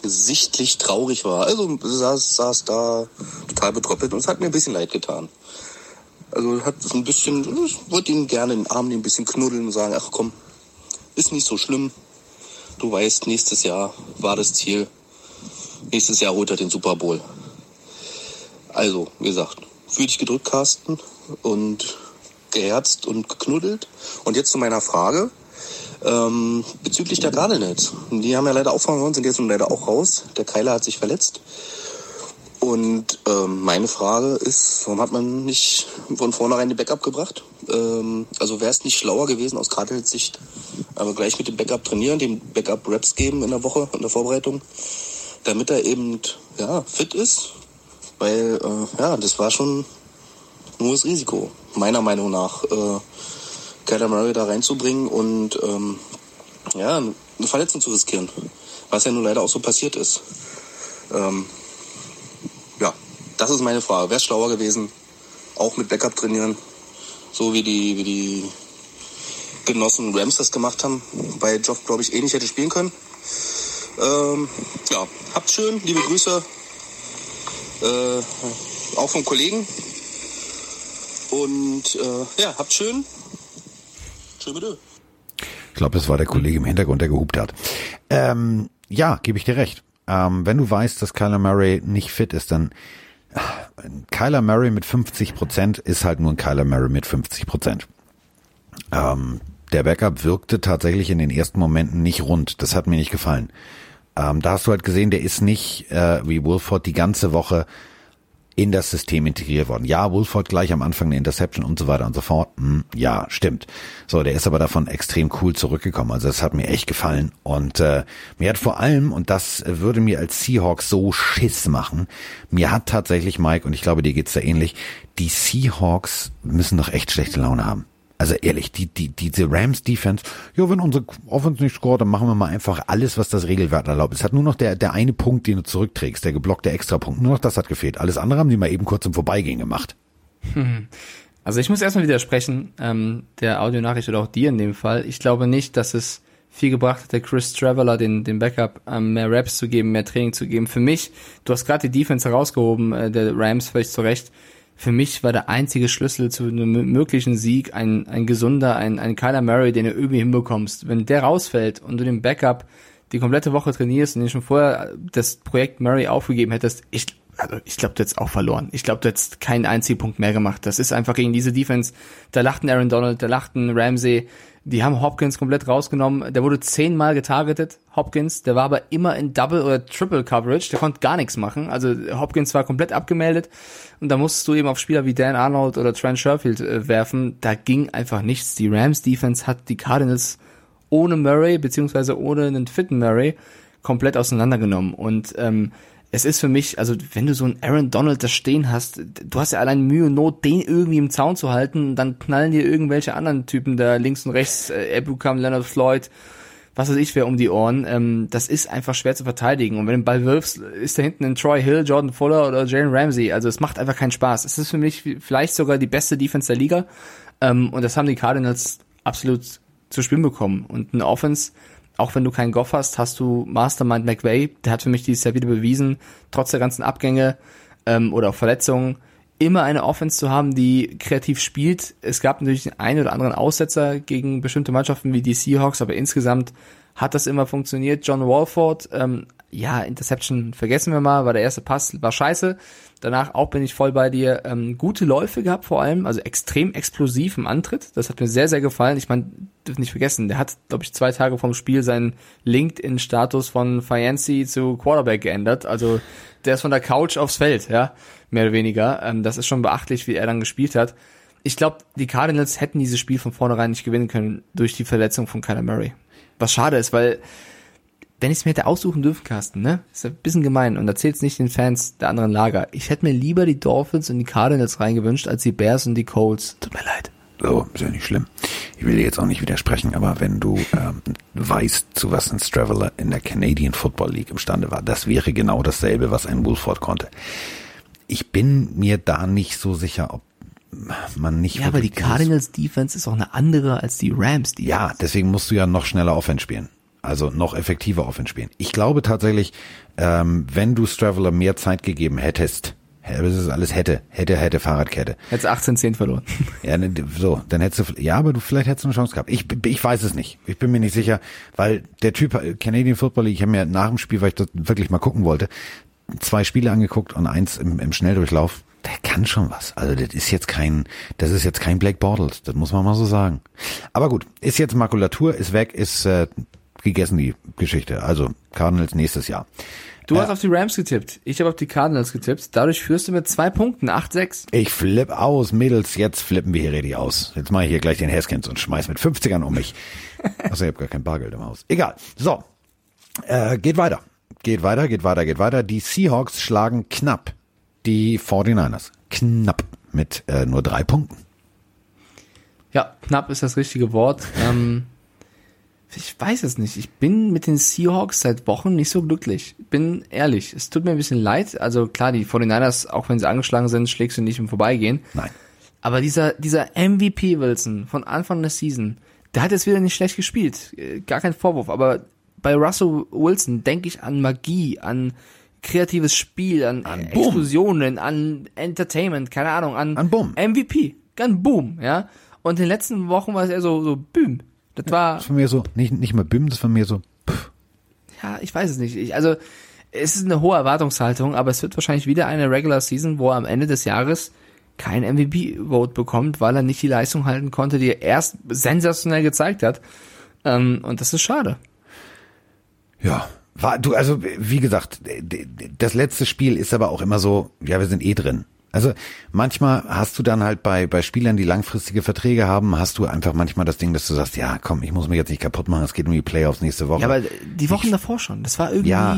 sichtlich traurig war. Also saß, saß da total betröppelt und es hat mir ein bisschen leid getan. Also hat so ein bisschen, ich wollte ihm gerne den Arm nehmen, ein bisschen knuddeln und sagen, ach komm, ist nicht so schlimm. Du weißt, nächstes Jahr war das Ziel. Nächstes Jahr holt er den Super Bowl. Also, wie gesagt, fühl dich gedrückt, Carsten, und geherzt und geknuddelt. Und jetzt zu meiner Frage. Ähm, bezüglich der Cardinals. Die haben ja leider auch verloren, sind jetzt nun leider auch raus. Der Keiler hat sich verletzt. Und ähm, meine Frage ist, warum hat man nicht von vornherein den Backup gebracht? Ähm, also wäre es nicht schlauer gewesen aus Cardinals Sicht, aber gleich mit dem Backup trainieren, dem Backup Reps geben in der Woche, in der Vorbereitung, damit er eben ja, fit ist? Weil äh, ja, das war schon ein hohes Risiko, meiner Meinung nach, äh, Kyler Murray da reinzubringen und ähm, ja, eine Verletzung zu riskieren. Was ja nun leider auch so passiert ist. Ähm, das ist meine Frage. Wäre schlauer gewesen, auch mit Backup trainieren, so wie die, wie die Genossen Rams das gemacht haben, weil Joff, glaube ich, eh nicht hätte spielen können. Ähm, ja, habt schön, liebe Grüße, äh, auch vom Kollegen. Und äh, ja, habt schön. Tschö bitte. Ich glaube, es war der Kollege im Hintergrund, der gehupt hat. Ähm, ja, gebe ich dir recht. Ähm, wenn du weißt, dass Kyler Murray nicht fit ist, dann Kyler Murray mit 50 Prozent ist halt nur ein Kyler Murray mit 50 Prozent. Ähm, der Backup wirkte tatsächlich in den ersten Momenten nicht rund. Das hat mir nicht gefallen. Ähm, da hast du halt gesehen, der ist nicht äh, wie Wolford die ganze Woche in das System integriert worden. Ja, Wolford gleich am Anfang eine Interception und so weiter und so fort. Hm, ja, stimmt. So, der ist aber davon extrem cool zurückgekommen. Also das hat mir echt gefallen. Und äh, mir hat vor allem, und das würde mir als Seahawks so Schiss machen, mir hat tatsächlich, Mike, und ich glaube, dir geht's da ähnlich, die Seahawks müssen doch echt schlechte Laune haben. Also ehrlich, die, die, diese Rams Defense, ja, wenn unsere Offense nicht scoret, dann machen wir mal einfach alles, was das Regelwerk erlaubt. Es hat nur noch der, der eine Punkt, den du zurückträgst, der geblockte Extrapunkt. Nur noch das hat gefehlt. Alles andere haben die mal eben kurz im Vorbeigehen gemacht. Also ich muss erstmal widersprechen, ähm, der Audionachricht oder auch dir in dem Fall. Ich glaube nicht, dass es viel gebracht hätte, Chris Traveller den, den Backup ähm, mehr Raps zu geben, mehr Training zu geben. Für mich, du hast gerade die Defense herausgehoben, äh, der Rams völlig zu Recht für mich war der einzige Schlüssel zu einem möglichen Sieg ein, ein gesunder, ein, ein Kyler Murray, den du irgendwie hinbekommst. Wenn der rausfällt und du den Backup die komplette Woche trainierst und den schon vorher das Projekt Murray aufgegeben hättest, ich, also ich glaube, du hättest auch verloren. Ich glaube, du hättest keinen einzigen Punkt mehr gemacht. Das ist einfach gegen diese Defense. Da lachten Aaron Donald, da lachten Ramsey. Die haben Hopkins komplett rausgenommen. Der wurde zehnmal getargetet, Hopkins. Der war aber immer in Double oder Triple Coverage. Der konnte gar nichts machen. Also Hopkins war komplett abgemeldet. Und da musstest du eben auf Spieler wie Dan Arnold oder Trent Sherfield äh, werfen. Da ging einfach nichts. Die Rams Defense hat die Cardinals ohne Murray, beziehungsweise ohne einen fitten Murray, komplett auseinandergenommen. Und ähm, es ist für mich, also wenn du so einen Aaron Donald da stehen hast, du hast ja allein Mühe und Not, den irgendwie im Zaun zu halten, dann knallen dir irgendwelche anderen Typen da links und rechts, äh, Ebukam, Leonard Floyd, was weiß ich wer um die Ohren. Ähm, das ist einfach schwer zu verteidigen. Und wenn du den Ball wirfst, ist da hinten ein Troy Hill, Jordan Fuller oder Jalen Ramsey. Also es macht einfach keinen Spaß. Es ist für mich vielleicht sogar die beste Defense der Liga. Ähm, und das haben die Cardinals absolut zu spielen bekommen. Und eine Offense, auch wenn du keinen Goff hast, hast du Mastermind McVay, der hat für mich dieses Jahr wieder bewiesen, trotz der ganzen Abgänge ähm, oder auch Verletzungen, immer eine Offense zu haben, die kreativ spielt. Es gab natürlich den einen oder anderen Aussetzer gegen bestimmte Mannschaften wie die Seahawks, aber insgesamt hat das immer funktioniert. John Walford, ähm, ja, Interception vergessen wir mal, war der erste Pass, war scheiße. Danach auch bin ich voll bei dir. Ähm, gute Läufe gehabt vor allem, also extrem explosiv im Antritt. Das hat mir sehr, sehr gefallen. Ich meine, dürfen nicht vergessen, der hat, glaube ich, zwei Tage vom Spiel seinen LinkedIn-Status von Fiancy zu Quarterback geändert. Also der ist von der Couch aufs Feld, ja, mehr oder weniger. Ähm, das ist schon beachtlich, wie er dann gespielt hat. Ich glaube, die Cardinals hätten dieses Spiel von vornherein nicht gewinnen können durch die Verletzung von Kyler Murray. Was schade ist, weil wenn ich es mir hätte aussuchen dürfen, Carsten, ne? Ist ein bisschen gemein und erzählt's nicht den Fans der anderen Lager. Ich hätte mir lieber die Dolphins und die Cardinals reingewünscht als die Bears und die Colts. Tut mir leid. So, ist ja nicht schlimm. Ich will dir jetzt auch nicht widersprechen, aber wenn du ähm, weißt, zu was ein Straveller in der Canadian Football League imstande war, das wäre genau dasselbe, was ein Wolford konnte. Ich bin mir da nicht so sicher, ob man nicht. Ja, aber die Cardinals Defense ist auch eine andere als die Rams Defense. Ja, deswegen musst du ja noch schneller Offense spielen also noch effektiver Offense spielen. Ich glaube tatsächlich, ähm, wenn du Straveller mehr Zeit gegeben hättest, das ist alles hätte, hätte, hätte Fahrradkette. Hättest 18-10 verloren. Ja, ne, so, dann hättest du, ja, aber du vielleicht hättest du eine Chance gehabt. Ich, ich weiß es nicht. Ich bin mir nicht sicher, weil der Typ äh, Canadian Football League, ich habe mir nach dem Spiel, weil ich das wirklich mal gucken wollte, zwei Spiele angeguckt und eins im, im Schnelldurchlauf. Der kann schon was. Also das ist jetzt kein, das ist jetzt kein Black Bortles, das muss man mal so sagen. Aber gut, ist jetzt Makulatur, ist weg, ist äh, gegessen, die Geschichte. Also Cardinals nächstes Jahr. Du hast auf die Rams getippt. Ich habe auf die Cardinals getippt. Dadurch führst du mit zwei Punkten, 8-6. Ich flipp aus, Mädels, jetzt flippen wir hier richtig aus. Jetzt mache ich hier gleich den Haskins und schmeiß mit 50ern um mich. Also ich habe gar kein Bargeld im Haus. Egal. So, äh, geht weiter. Geht weiter, geht weiter, geht weiter. Die Seahawks schlagen knapp die 49ers. Knapp mit äh, nur drei Punkten. Ja, knapp ist das richtige Wort. Ähm, ich weiß es nicht. Ich bin mit den Seahawks seit Wochen nicht so glücklich. Bin ehrlich. Es tut mir ein bisschen leid. Also klar, die 49ers, auch wenn sie angeschlagen sind, schlägst du nicht im Vorbeigehen. Nein. Aber dieser, dieser MVP Wilson von Anfang der Season, der hat jetzt wieder nicht schlecht gespielt. Äh, Gar kein Vorwurf. Aber bei Russell Wilson denke ich an Magie, an kreatives Spiel, an, An. Explosionen, an Entertainment, keine Ahnung, an, An Boom. MVP. Ganz Boom, ja. Und in den letzten Wochen war es eher so, so Boom. Das war, Das war mir so, nicht, nicht mal Bim, das war mir so, pff, ja, ich weiß es nicht. Ich, also, es ist eine hohe Erwartungshaltung, aber es wird wahrscheinlich wieder eine Regular Season, wo er am Ende des Jahres kein MVP-Vote bekommt, weil er nicht die Leistung halten konnte, die er erst sensationell gezeigt hat. Ähm, und das ist schade. ja. War, du, also, wie gesagt, das letzte Spiel ist aber auch immer so, ja, wir sind eh drin. Also manchmal hast du dann halt bei, bei Spielern, die langfristige Verträge haben, hast du einfach manchmal das Ding, dass du sagst, ja, komm, ich muss mich jetzt nicht kaputt machen, es geht um die Playoffs nächste Woche. Ja, aber die Wochen davor schon, das war irgendwie, Ja,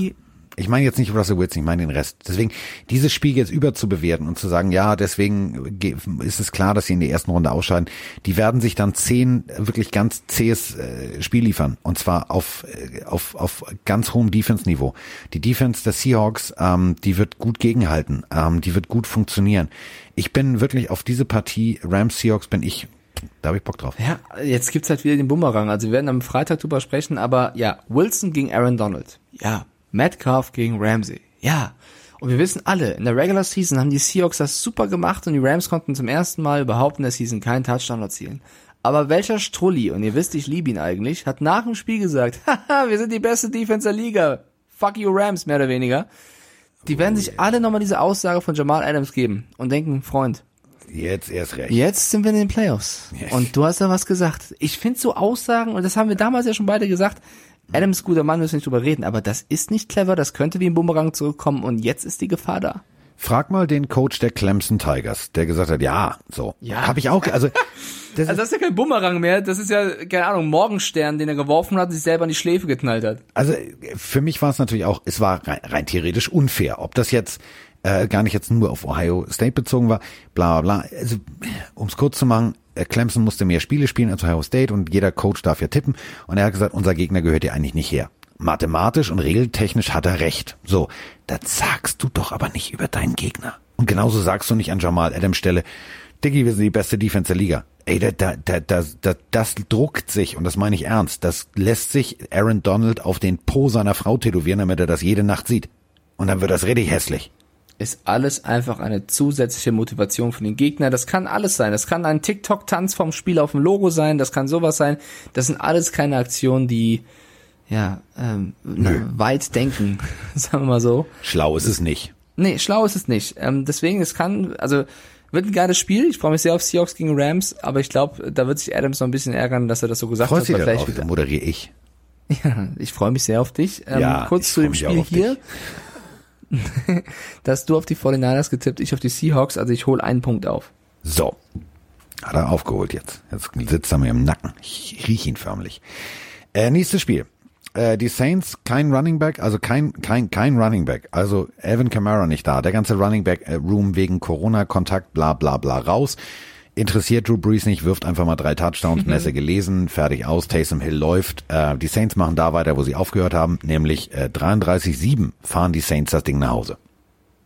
ich meine jetzt nicht Russell Wilson, ich meine den Rest. Deswegen, dieses Spiel jetzt überzubewerten und zu sagen, ja, deswegen ge- ist es klar, dass sie in der ersten Runde ausscheiden. Die werden sich dann zehn wirklich ganz zähes äh, Spiel liefern. Und zwar auf, äh, auf, auf ganz hohem Defense-Niveau. Die Defense der Seahawks, ähm, die wird gut gegenhalten. Ähm, die wird gut funktionieren. Ich bin wirklich auf diese Partie Rams Seahawks bin ich, da habe ich Bock drauf. ja, jetzt gibt's halt wieder den Bumerang. Also wir werden am Freitag drüber sprechen, aber ja, Wilson gegen Aaron Donald. Ja. Metcalf gegen Ramsey. Ja. Und wir wissen alle, in der Regular Season haben die Seahawks das super gemacht und die Rams konnten zum ersten Mal überhaupt in der Season keinen Touchdown erzielen. Aber welcher Strulli, und ihr wisst, ich liebe ihn eigentlich, hat nach dem Spiel gesagt, haha, wir sind die beste Defense der Liga. Fuck you Rams, mehr oder weniger. Die werden sich alle nochmal diese Aussage von Jamal Adams geben und denken, Freund, Jetzt erst recht. Jetzt sind wir in den Playoffs. Yes. Und du hast da was gesagt. Ich finde so Aussagen, und das haben wir damals ja schon beide gesagt, Adams guter Mann, müssen nicht drüber reden, aber das ist nicht clever, das könnte wie ein Bumerang zurückkommen und jetzt ist die Gefahr da. Frag mal den Coach der Clemson Tigers, der gesagt hat, ja, so. Ja. Habe ich auch, also, das Also das ist ja kein Bumerang mehr, das ist ja, keine Ahnung, Morgenstern, den er geworfen hat und sich selber an die Schläfe geknallt hat. Also für mich war es natürlich auch, es war rein, rein theoretisch unfair. Ob das jetzt äh, gar nicht jetzt nur auf Ohio State bezogen war, bla bla bla. Also um es kurz zu machen, Clemson musste mehr Spiele spielen als Ohio State und jeder Coach darf ja tippen. Und er hat gesagt, unser Gegner gehört ja eigentlich nicht her. Mathematisch und regeltechnisch hat er recht. So, das sagst du doch aber nicht über deinen Gegner. Und genauso sagst du nicht an Jamal Adams Stelle, Diggi, wir sind die beste Defense der Liga. Ey, da, da, da, da, da, das druckt sich, und das meine ich ernst, das lässt sich Aaron Donald auf den Po seiner Frau tätowieren, damit er das jede Nacht sieht. Und dann wird das richtig hässlich. Ist alles einfach eine zusätzliche Motivation für den Gegner. Das kann alles sein. Das kann ein TikTok-Tanz vom Spiel auf dem Logo sein. Das kann sowas sein. Das sind alles keine Aktionen, die ja ähm, weit denken, sagen wir mal so. Schlau ist es nicht. Nee, schlau ist es nicht. Ähm, deswegen, es kann, also wird ein geiles Spiel. Ich freue mich sehr auf Seahawks gegen Rams, aber ich glaube, da wird sich Adams noch ein bisschen ärgern, dass er das so gesagt Freust hat. dich darauf? wieder- Moderiere ich. Ja, ich freue mich sehr auf dich. Ähm, Ja, kurz zu dem Spiel hier. dass du auf die 49ers getippt, ich auf die Seahawks, also ich hole einen Punkt auf. So. Hat er aufgeholt jetzt. Jetzt sitzt er mir im Nacken. Ich riech ihn förmlich. Äh, nächstes Spiel. Äh, die Saints, kein Running Back, also kein, kein, kein Running Back. Also Evan Kamara nicht da. Der ganze Running Back äh, Room wegen Corona-Kontakt, bla, bla, bla, raus. Interessiert Drew Brees nicht, wirft einfach mal drei Touchdowns, Messe gelesen, fertig aus, Taysom Hill läuft. Äh, die Saints machen da weiter, wo sie aufgehört haben, nämlich äh, 33-7 fahren die Saints das Ding nach Hause.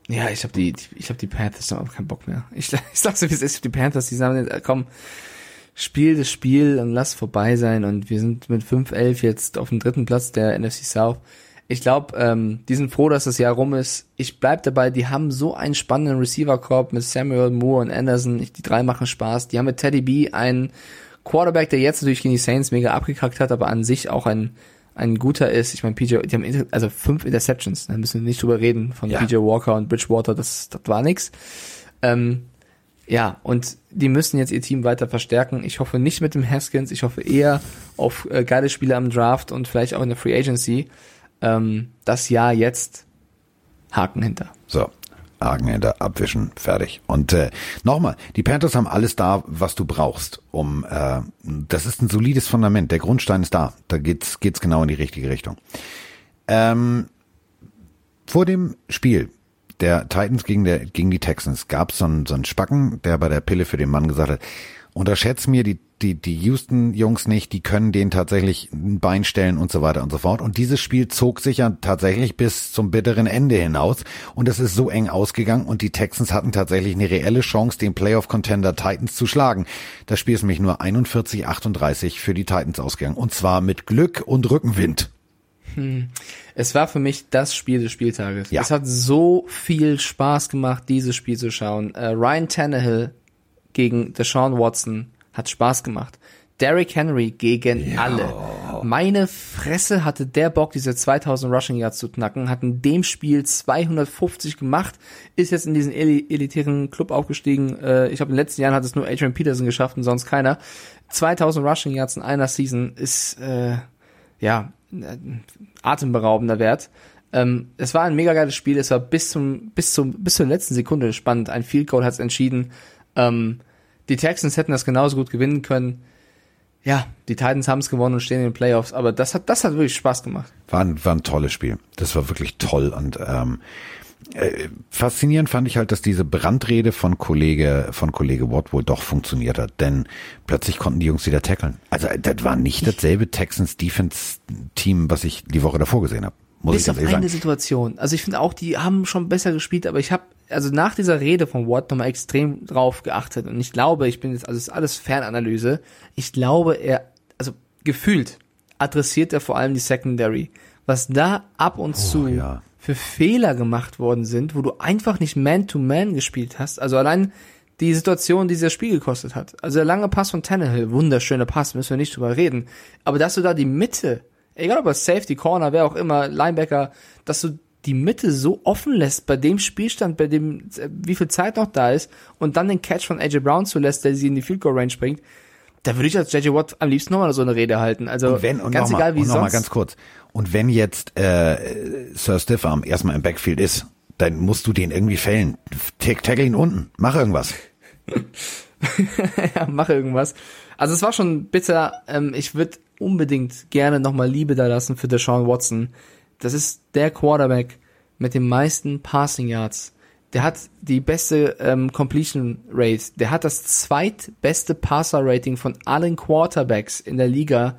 Ja, ich habe die, ich habe die Panthers, aber keinen Bock mehr. Ich, ich sag's dir, wie es ist, die Panthers, die sagen, jetzt, äh, komm, spiel das Spiel und lass vorbei sein und wir sind mit 5-11 jetzt auf dem dritten Platz der NFC South. Ich glaube, ähm, die sind froh, dass das Jahr rum ist. Ich bleib dabei, die haben so einen spannenden Receiver-Korb mit Samuel Moore und Anderson. Die drei machen Spaß. Die haben mit Teddy B einen Quarterback, der jetzt natürlich gegen die Saints mega abgekackt hat, aber an sich auch ein ein guter ist. Ich meine, PJ, die haben also fünf Interceptions, da müssen wir nicht drüber reden von Ja. PJ Walker und Bridgewater, das, das war nix. Ähm, ja, und die müssen jetzt ihr Team weiter verstärken. Ich hoffe nicht mit dem Haskins, ich hoffe eher auf äh, geile Spieler am Draft und vielleicht auch in der Free Agency. Ähm, das Jahr jetzt Haken hinter. So, Haken hinter, abwischen, fertig. Und äh, nochmal, die Panthers haben alles da, was du brauchst, um äh, das ist ein solides Fundament. Der Grundstein ist da. Da geht's geht's genau in die richtige Richtung. Ähm, vor dem Spiel der Titans gegen, der, gegen die Texans gab es so einen, so einen Spacken, der bei der Pille für den Mann gesagt hat, unterschätzt mir die, die, die Houston-Jungs nicht, die können denen tatsächlich ein Bein stellen und so weiter und so fort. Und dieses Spiel zog sich ja tatsächlich bis zum bitteren Ende hinaus und es ist so eng ausgegangen und die Texans hatten tatsächlich eine reelle Chance, den Playoff-Contender Titans zu schlagen. Das Spiel ist nämlich nur 41-38 für die Titans ausgegangen und zwar mit Glück und Rückenwind. Es war für mich das Spiel des Spieltages. Ja. Es hat so viel Spaß gemacht, dieses Spiel zu schauen. Äh, Ryan Tannehill gegen Deshaun Watson hat Spaß gemacht. Derrick Henry gegen alle. Meine Fresse hatte der Bock, diese 2000 Rushing Yards zu knacken, hat in dem Spiel 250 gemacht, ist jetzt in diesen eli elitären Club aufgestiegen. Äh, ich glaube, in den letzten Jahren hat es nur Adrian Peterson geschafft und sonst keiner. 2000 Rushing Yards in einer Season ist, äh, ja, äh, atemberaubender Wert. Ähm, es war ein mega geiles Spiel. Es war bis zum bis zum bis zur letzten Sekunde spannend. Ein Field Goal hat es entschieden. Ähm, die Texans hätten das genauso gut gewinnen können. Ja, die Titans haben es gewonnen und stehen in den Playoffs. Aber das hat das hat wirklich Spaß gemacht. War ein, war ein tolles Spiel. Das war wirklich toll und ähm, äh, faszinierend fand ich halt, dass diese Brandrede von Kollege von Kollege Watt wohl doch funktioniert hat, denn plötzlich konnten die Jungs wieder tackeln. Also äh, das war nicht dasselbe Texans Defense Team, was ich die Woche davor gesehen habe. Muss ich Bis ganz auf eine sagen. Situation. Also ich finde auch, die haben schon besser gespielt, aber ich habe also nach dieser Rede von Watt nochmal extrem drauf geachtet und ich glaube, ich bin jetzt, also es ist alles Fernanalyse, ich glaube, er, also gefühlt adressiert er vor allem die Secondary. Was da ab und zu Oh, ja. für Fehler gemacht worden sind, wo du einfach nicht Man-to-Man gespielt hast. Also allein die Situation, die dieses Spiel gekostet hat. Also der lange Pass von Tannehill, wunderschöner Pass, müssen wir nicht drüber reden. Aber dass du da die Mitte, egal ob es Safety, Corner, wer auch immer, Linebacker, dass du die Mitte so offen lässt bei dem Spielstand, bei dem, äh, wie viel Zeit noch da ist und dann den Catch von AJ Brown zulässt, der sie in die Field Goal Range bringt, da würde ich als JJ Watt am liebsten nochmal so eine Rede halten. Also Und wenn, und ganz noch mal, egal wie und noch mal sonst. ganz kurz. Und wenn jetzt äh, Sir Stiffarm erstmal im Backfield ist, dann musst du den irgendwie fällen. Tack- Tackle ihn unten. Mach irgendwas. ja, mache irgendwas. Also es war schon bitter. Ähm, ich würde unbedingt gerne nochmal Liebe da lassen für Deshaun Watson. Das ist der Quarterback mit den meisten Passing Yards. Der hat die beste ähm, Completion Rate. Der hat das zweitbeste Passer Rating von allen Quarterbacks in der Liga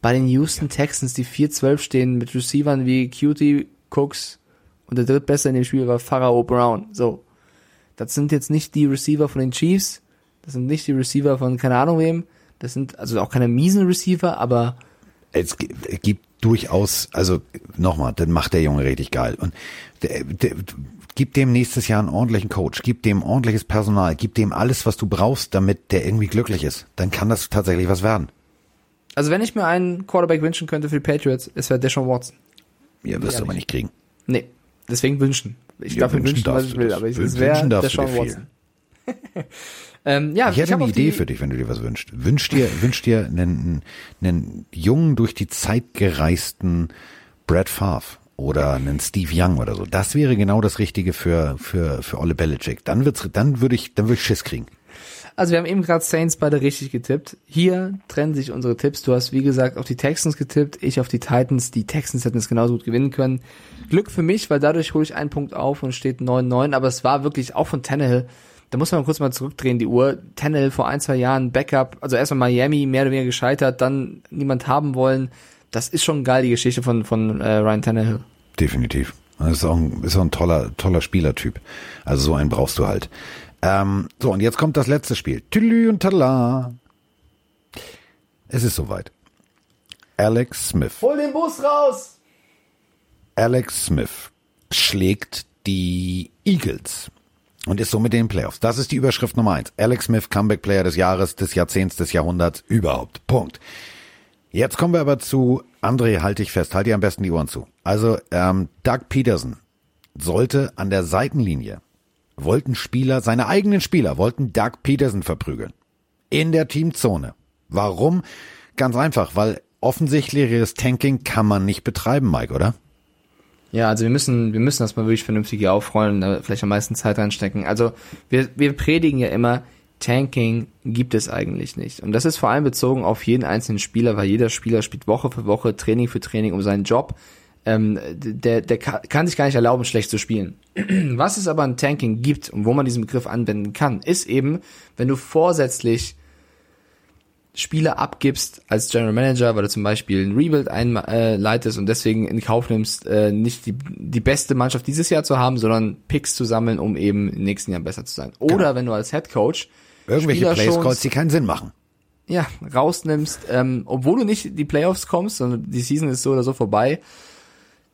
bei den Houston Texans, die 4-12 stehen mit Receivern wie Cutie, Cooks und der drittbeste in dem Spiel war Pharaoh Brown. So. Das sind jetzt nicht die Receiver von den Chiefs, das sind nicht die Receiver von keine Ahnung wem, das sind also auch keine miesen Receiver, aber Es gi- gibt durchaus, also nochmal, dann macht der Junge richtig geil. Und der, der, gib dem nächstes Jahr einen ordentlichen Coach, gib dem ordentliches Personal, gib dem alles, was du brauchst, damit der irgendwie glücklich ist. Dann kann das tatsächlich was werden. also wenn ich mir einen Quarterback wünschen könnte für die Patriots, es wäre Deshaun Watson. Ja, wirst du aber nicht kriegen. Nee, deswegen wünschen. Ich Ja, darf mir wünschen wünschen, was ich will, aber ich, es wäre wünschen darfst du Deshaun. Watson. Ähm, ja, Ich hätte hab eine Idee für dich, wenn du dir was wünschst. Wünsch dir, wünsch dir einen, einen jungen, durch die Zeit gereisten Brad Favre oder einen Steve Young oder so. Das wäre genau das Richtige für, für, für Olle Belichick. Dann wird's, dann würde ich, dann würde ich Schiss kriegen. Also wir haben eben gerade Saints beide richtig getippt. Hier trennen sich unsere Tipps. Du hast wie gesagt auf die Texans getippt, ich auf die Titans. Die Texans hätten es genauso gut gewinnen können. Glück für mich, weil dadurch hole ich einen Punkt auf und steht 9-9. Aber es war wirklich auch von Tannehill. Da muss man kurz mal zurückdrehen, die Uhr. Tannehill vor ein, zwei Jahren, Backup, also erstmal Miami, mehr oder weniger gescheitert, dann niemand haben wollen. Das ist schon geil, die Geschichte von, von äh, Ryan Tannehill. Definitiv. Das ist auch ein, ist auch ein toller, toller Spielertyp. Also so einen brauchst du halt. Ähm, so, und jetzt kommt das letzte Spiel. Tülü und Tala. Es ist soweit. Alex Smith. Hol den Bus raus! Alex Smith schlägt die Eagles und ist somit in den Playoffs. Das ist die Überschrift Nummer eins. Alex Smith, Comeback Player des Jahres, des Jahrzehnts, des Jahrhunderts, überhaupt. Punkt. Jetzt kommen wir aber zu, André, halte ich fest, halt dir am besten die Ohren zu. Also, ähm, Doug Peterson sollte an der Seitenlinie, wollten Spieler, seine eigenen Spieler, wollten Doug Peterson verprügeln. In der Teamzone. Warum? Ganz einfach, weil offensichtliches Tanking kann man nicht betreiben, Mike, oder? Ja, also wir müssen, wir müssen das mal wirklich vernünftig hier aufrollen, da vielleicht am meisten Zeit reinstecken. Also wir, wir predigen ja immer, Tanking gibt es eigentlich nicht. Und das ist vor allem bezogen auf jeden einzelnen Spieler, weil jeder Spieler spielt Woche für Woche, Training für Training um seinen Job. Ähm, der, der kann sich gar nicht erlauben, schlecht zu spielen. Was es aber an Tanking gibt und wo man diesen Begriff anwenden kann, ist eben, wenn du vorsätzlich Spieler abgibst als General Manager, weil du zum Beispiel ein Rebuild einleitest und deswegen in Kauf nimmst, äh, nicht die, die beste Mannschaft dieses Jahr zu haben, sondern Picks zu sammeln, um eben im nächsten Jahr besser zu sein. Oder genau. wenn du als Head Coach irgendwelche Plays callst, die keinen Sinn machen. Ja, rausnimmst, ähm, obwohl du nicht die Playoffs kommst, sondern die Season ist so oder so vorbei,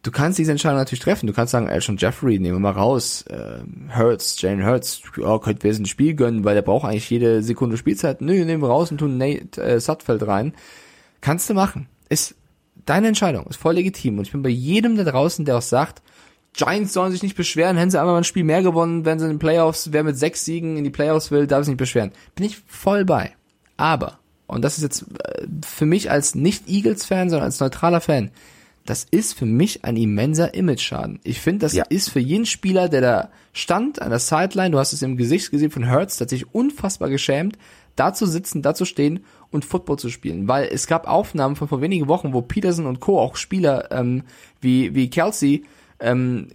du kannst diese Entscheidung natürlich treffen. Du kannst sagen, Elton Jeffrey, nehmen wir mal raus. Äh, Hurts, Jane Hurts, ja, könnte wir ein Spiel gönnen, weil der braucht eigentlich jede Sekunde Spielzeit. Nö, nehmen wir raus und tun Nate äh, Sutfeld rein. Kannst du machen. Ist deine Entscheidung, ist voll legitim. Und ich bin bei jedem da draußen, der auch sagt, Giants sollen sich nicht beschweren, hätten sie einmal ein Spiel mehr gewonnen, wenn sie in den Playoffs, wer mit sechs Siegen in die Playoffs will, darf sich nicht beschweren. Bin ich voll bei. Aber, und das ist jetzt äh, für mich als nicht Eagles-Fan, sondern als neutraler Fan, das ist für mich ein immenser Image-Schaden. Ich finde, das ja. ist für jeden Spieler, der da stand an der Sideline, du hast es im Gesicht gesehen von hat sich unfassbar geschämt, da zu sitzen, da zu stehen und Football zu spielen. Weil es gab Aufnahmen von vor wenigen Wochen, wo Peterson und Co., auch Spieler ähm, wie, wie Kelsey, ähm,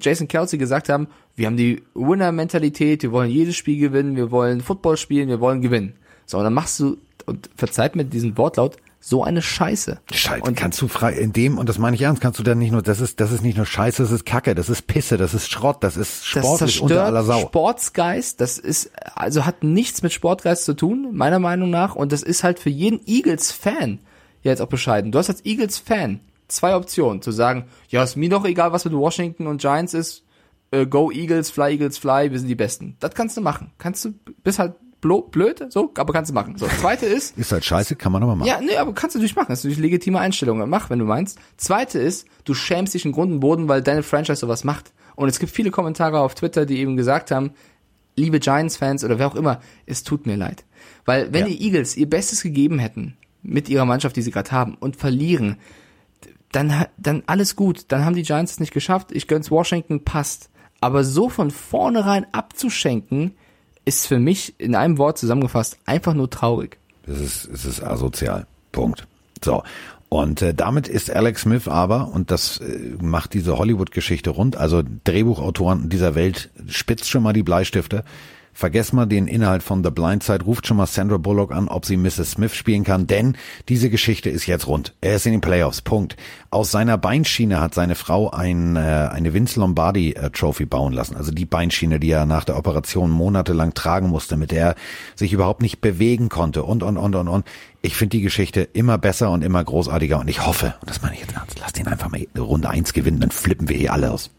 Jason Kelsey gesagt haben, wir haben die Winner-Mentalität, wir wollen jedes Spiel gewinnen, wir wollen Football spielen, wir wollen gewinnen. So, und dann machst du, und verzeiht mir diesen Wortlaut, so eine Scheiße. Scheiße. Und kannst du frei in dem und das meine ich ernst, kannst du dann nicht nur das ist das ist nicht nur Scheiße, das ist Kacke, das ist Pisse, das ist Schrott, das ist sportlich das unter aller Sau. Sportsgeist, das ist also hat nichts mit Sportgeist zu tun, meiner Meinung nach und das ist halt für jeden Eagles Fan jetzt auch bescheiden. Du hast als Eagles Fan zwei Optionen zu sagen, ja, ist mir doch egal, was mit Washington und Giants ist. Äh, go Eagles, fly Eagles, fly, wir sind die besten. Das kannst du machen. Kannst du bist halt blöd, so, aber kannst du machen. So, zweite ist. Ist halt scheiße, kann man aber machen. Ja, nee, aber kannst du natürlich machen. Das ist natürlich legitime Einstellung. Mach, wenn du meinst. Zweite ist, du schämst dich in Grund und Boden, weil deine Franchise sowas macht. Und es gibt viele Kommentare auf Twitter, die eben gesagt haben, liebe Giants-Fans oder wer auch immer, es tut mir leid. Weil wenn ja. die Eagles ihr Bestes gegeben hätten mit ihrer Mannschaft, die sie gerade haben, und verlieren, dann, dann alles gut. Dann haben die Giants es nicht geschafft. Ich gönn's Washington, passt. Aber so von vornherein abzuschenken, ist für mich in einem Wort zusammengefasst einfach nur traurig. Das ist, es ist asozial. Punkt. So. Und äh, damit ist Alex Smith aber, und das äh, macht diese Hollywood-Geschichte rund, also Drehbuchautoren dieser Welt spitzt schon mal die Bleistifte, Vergesst mal den Inhalt von The Blind Side, ruft schon mal Sandra Bullock an, ob sie Mrs. Smith spielen kann, denn diese Geschichte ist jetzt rund. Er ist in den Playoffs, Punkt. Aus seiner Beinschiene hat seine Frau ein, äh, eine Vince Lombardi äh, Trophy bauen lassen. Also die Beinschiene, die er nach der Operation monatelang tragen musste, mit der er sich überhaupt nicht bewegen konnte und, und, und, und, und. Ich finde die Geschichte immer besser und immer großartiger und ich hoffe, und das meine ich jetzt ernst, lass den einfach mal Runde eins gewinnen, dann flippen wir hier alle aus.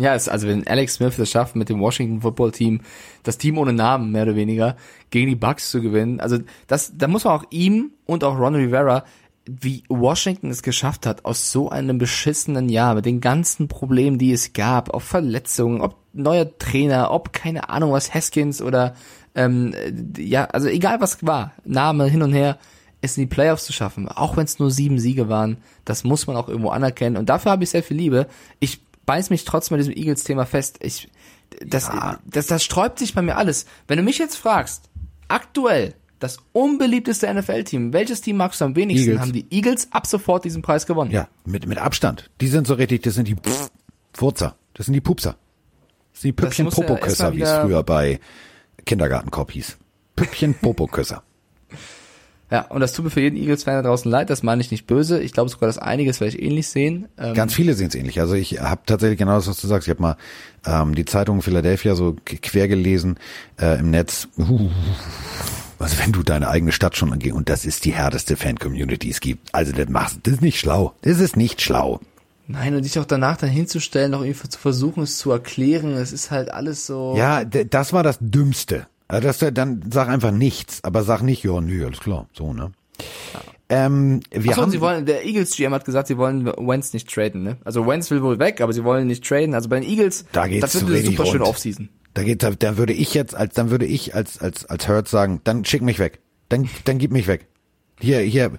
Ja, es, also wenn Alex Smith es schafft, mit dem Washington Football Team, das Team ohne Namen mehr oder weniger, gegen die Bucks zu gewinnen, also das, da muss man auch ihm und auch Ron Rivera, wie Washington es geschafft hat, aus so einem beschissenen Jahr, mit den ganzen Problemen, die es gab, ob Verletzungen, ob neuer Trainer, ob keine Ahnung was, Haskins oder ähm, ja, also egal was war, Name hin und her, es in die Playoffs zu schaffen, auch wenn es nur sieben Siege waren, das muss man auch irgendwo anerkennen und dafür habe ich sehr viel Liebe. Ich beiß mich trotzdem bei diesem Eagles-Thema fest. Ich, das, ja. das, das sträubt sich bei mir alles. Wenn du mich jetzt fragst, aktuell das unbeliebteste NFL-Team, welches Team magst du am wenigsten, Eagles. haben die Eagles ab sofort diesen Preis gewonnen. Ja, mit, mit Abstand. Die sind so richtig, das sind die Furzer, das sind die Pupser. Das sind die Püppchen-Popokösser, ja wie es früher bei Kindergartenkopf hieß. Püppchen-Popokösser. Ja, und das tut mir für jeden Eagles-Fan da draußen leid, das meine ich nicht böse. Ich glaube sogar, dass einiges vielleicht ähnlich sehen. Ähm Ganz viele sehen es ähnlich. Also ich habe tatsächlich genau das, was du sagst. Ich habe mal ähm, die Zeitung Philadelphia so quer gelesen äh, im Netz. Uh, also wenn du deine eigene Stadt schon angehst, und das ist die härteste Fan-Community, die es gibt. Also das machst das ist nicht schlau. Das ist nicht schlau. Nein, und dich auch danach dann hinzustellen, noch irgendwie zu versuchen, es zu erklären, es ist halt alles so. Ja, das war das Dümmste. Also das, dann sag einfach nichts, aber sag nicht, ja, nö, alles klar, so, ne? Ja. Ähm, wir Achso, haben, sie wollen, der Eagles GM hat gesagt, sie wollen Wentz nicht traden, ne? Also Wentz will wohl weg, aber sie wollen nicht traden. Also bei den Eagles, da geht's das wird eine super schöne Offseason. Da geht, da, da würde ich jetzt, als, dann würde ich als, als, als Hurt sagen, dann schick mich weg. Dann, dann gib mich weg. Hier, hier,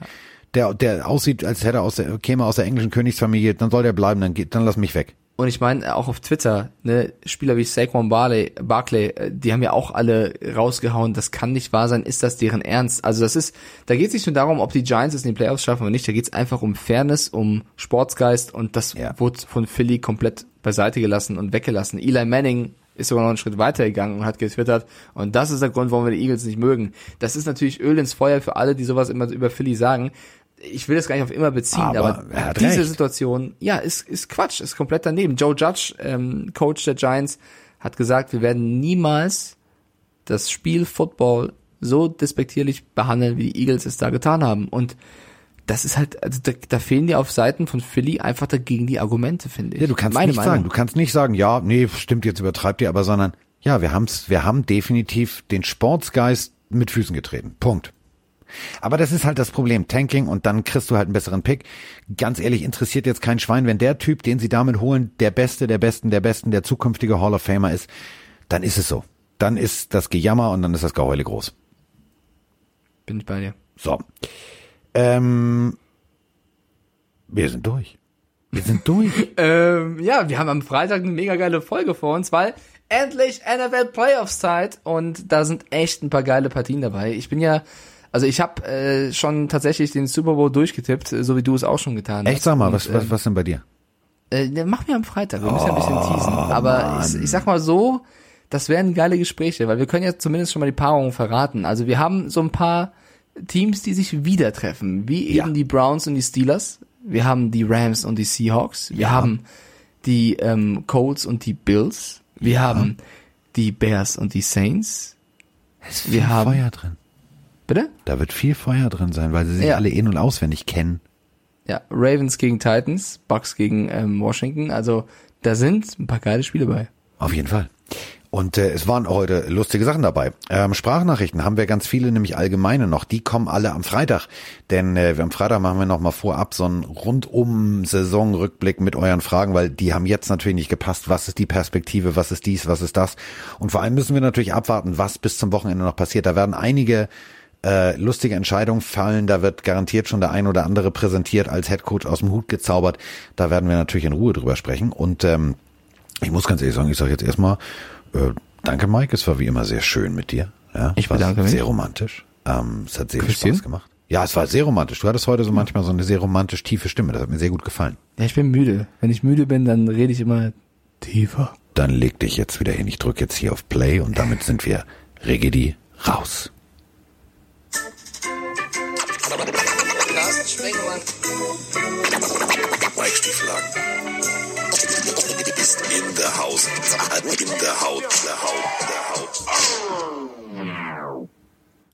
der, der aussieht, als hätte er aus der, käme aus der englischen Königsfamilie, dann soll der bleiben, dann geht, dann lass mich weg. Und ich meine, auch auf Twitter, ne, Spieler wie Saquon Barley, Barclay, äh, die haben ja auch alle rausgehauen, das kann nicht wahr sein, ist das deren Ernst? Also das ist, da geht es nicht nur darum, ob die Giants es in die Playoffs schaffen oder nicht, da geht es einfach um Fairness, um Sportsgeist und das Ja. wurde von Philly komplett beiseite gelassen und weggelassen. Eli Manning ist sogar noch einen Schritt weiter gegangen und hat getwittert und das ist der Grund, warum wir die Eagles nicht mögen. Das ist natürlich Öl ins Feuer für alle, die sowas immer über Philly sagen. Ich will das gar nicht auf immer beziehen, Aber aber, er diese recht. Situation, ja, ist, ist Quatsch, ist komplett daneben. Joe Judge, ähm, Coach der Giants, hat gesagt, wir werden niemals das Spiel Football so despektierlich behandeln, wie die Eagles es da getan haben. Und das ist halt, also da, da fehlen dir auf Seiten von Philly einfach dagegen die Argumente, finde ich. Ja, du kannst Meine nicht Meinung. sagen, du kannst nicht sagen, ja, nee, stimmt, jetzt übertreibt ihr, aber sondern, ja, wir haben's, wir haben definitiv den Sportsgeist mit Füßen getreten. Punkt. Aber das ist halt das Problem, Tanking und dann kriegst du halt einen besseren Pick. Ganz ehrlich, interessiert jetzt kein Schwein, wenn der Typ, den sie damit holen, der Beste, der Besten, der Besten, der zukünftige Hall of Famer ist, dann ist es so. Dann ist das Gejammer und dann ist das Geheule groß. Bin ich bei dir. So. Ähm, wir sind durch. Wir sind durch. Ähm, ja, wir haben am Freitag eine mega geile Folge vor uns, weil endlich NFL Playoffs Zeit und da sind echt ein paar geile Partien dabei. Ich bin ja, also ich habe äh, schon tatsächlich den Super Bowl durchgetippt, äh, so wie du es auch schon getan hast. Echt, sag mal, Und, was, was, ähm, was denn bei dir? Äh, ne, mach mir am Freitag, wir müssen ja ein bisschen Oh, teasen. Aber ich, ich sag mal so, das wären geile Gespräche, weil wir können ja zumindest schon mal die Paarungen verraten. Also wir haben so ein paar Teams, die sich wieder treffen, wie eben Ja. die Browns und die Steelers. Wir haben die Rams und die Seahawks. Wir haben die ähm, Colts und die Bills. Wir haben die Bears und die Saints. Es ist wir viel haben- Feuer drin. Bitte? Da wird viel Feuer drin sein, weil sie sich Ja. alle in- und auswendig kennen. Ja, Ravens gegen Titans, Bucks gegen ähm, Washington. Also da sind ein paar geile Spiele bei. Auf jeden Fall. Und äh, es waren heute lustige Sachen dabei. Ähm, Sprachnachrichten haben wir ganz viele, nämlich allgemeine noch. Die kommen alle am Freitag. Denn äh, am Freitag machen wir noch mal vorab so einen rundum Saisonrückblick mit euren Fragen, weil die haben jetzt natürlich nicht gepasst. Was ist die Perspektive? Was ist dies? Was ist das? Und vor allem müssen wir natürlich abwarten, was bis zum Wochenende noch passiert. Da werden einige äh, lustige Entscheidungen fallen. Da wird garantiert schon der ein oder andere präsentiert als Headcoach aus dem Hut gezaubert. Da werden wir natürlich in Ruhe drüber sprechen. Und ähm, ich muss ganz ehrlich sagen, ich sage jetzt erstmal, äh, danke Mike, es war wie immer sehr schön mit dir. Ja, Ich es war bedanke mich. Sehr romantisch. Ähm, es hat sehr viel? Spaß gemacht. Ja, es war sehr romantisch. Du hattest heute so manchmal so eine sehr romantisch tiefe Stimme. Das hat mir sehr gut gefallen. Ja, ich bin müde. Wenn ich müde bin, dann rede ich immer tiefer. Dann leg dich jetzt wieder hin. Ich drücke jetzt hier auf Play und damit sind wir Regedi raus. Sprengemann. Mike Stieflagen. Ist in der Haus. In der Haut. Der Haut. Der Haut.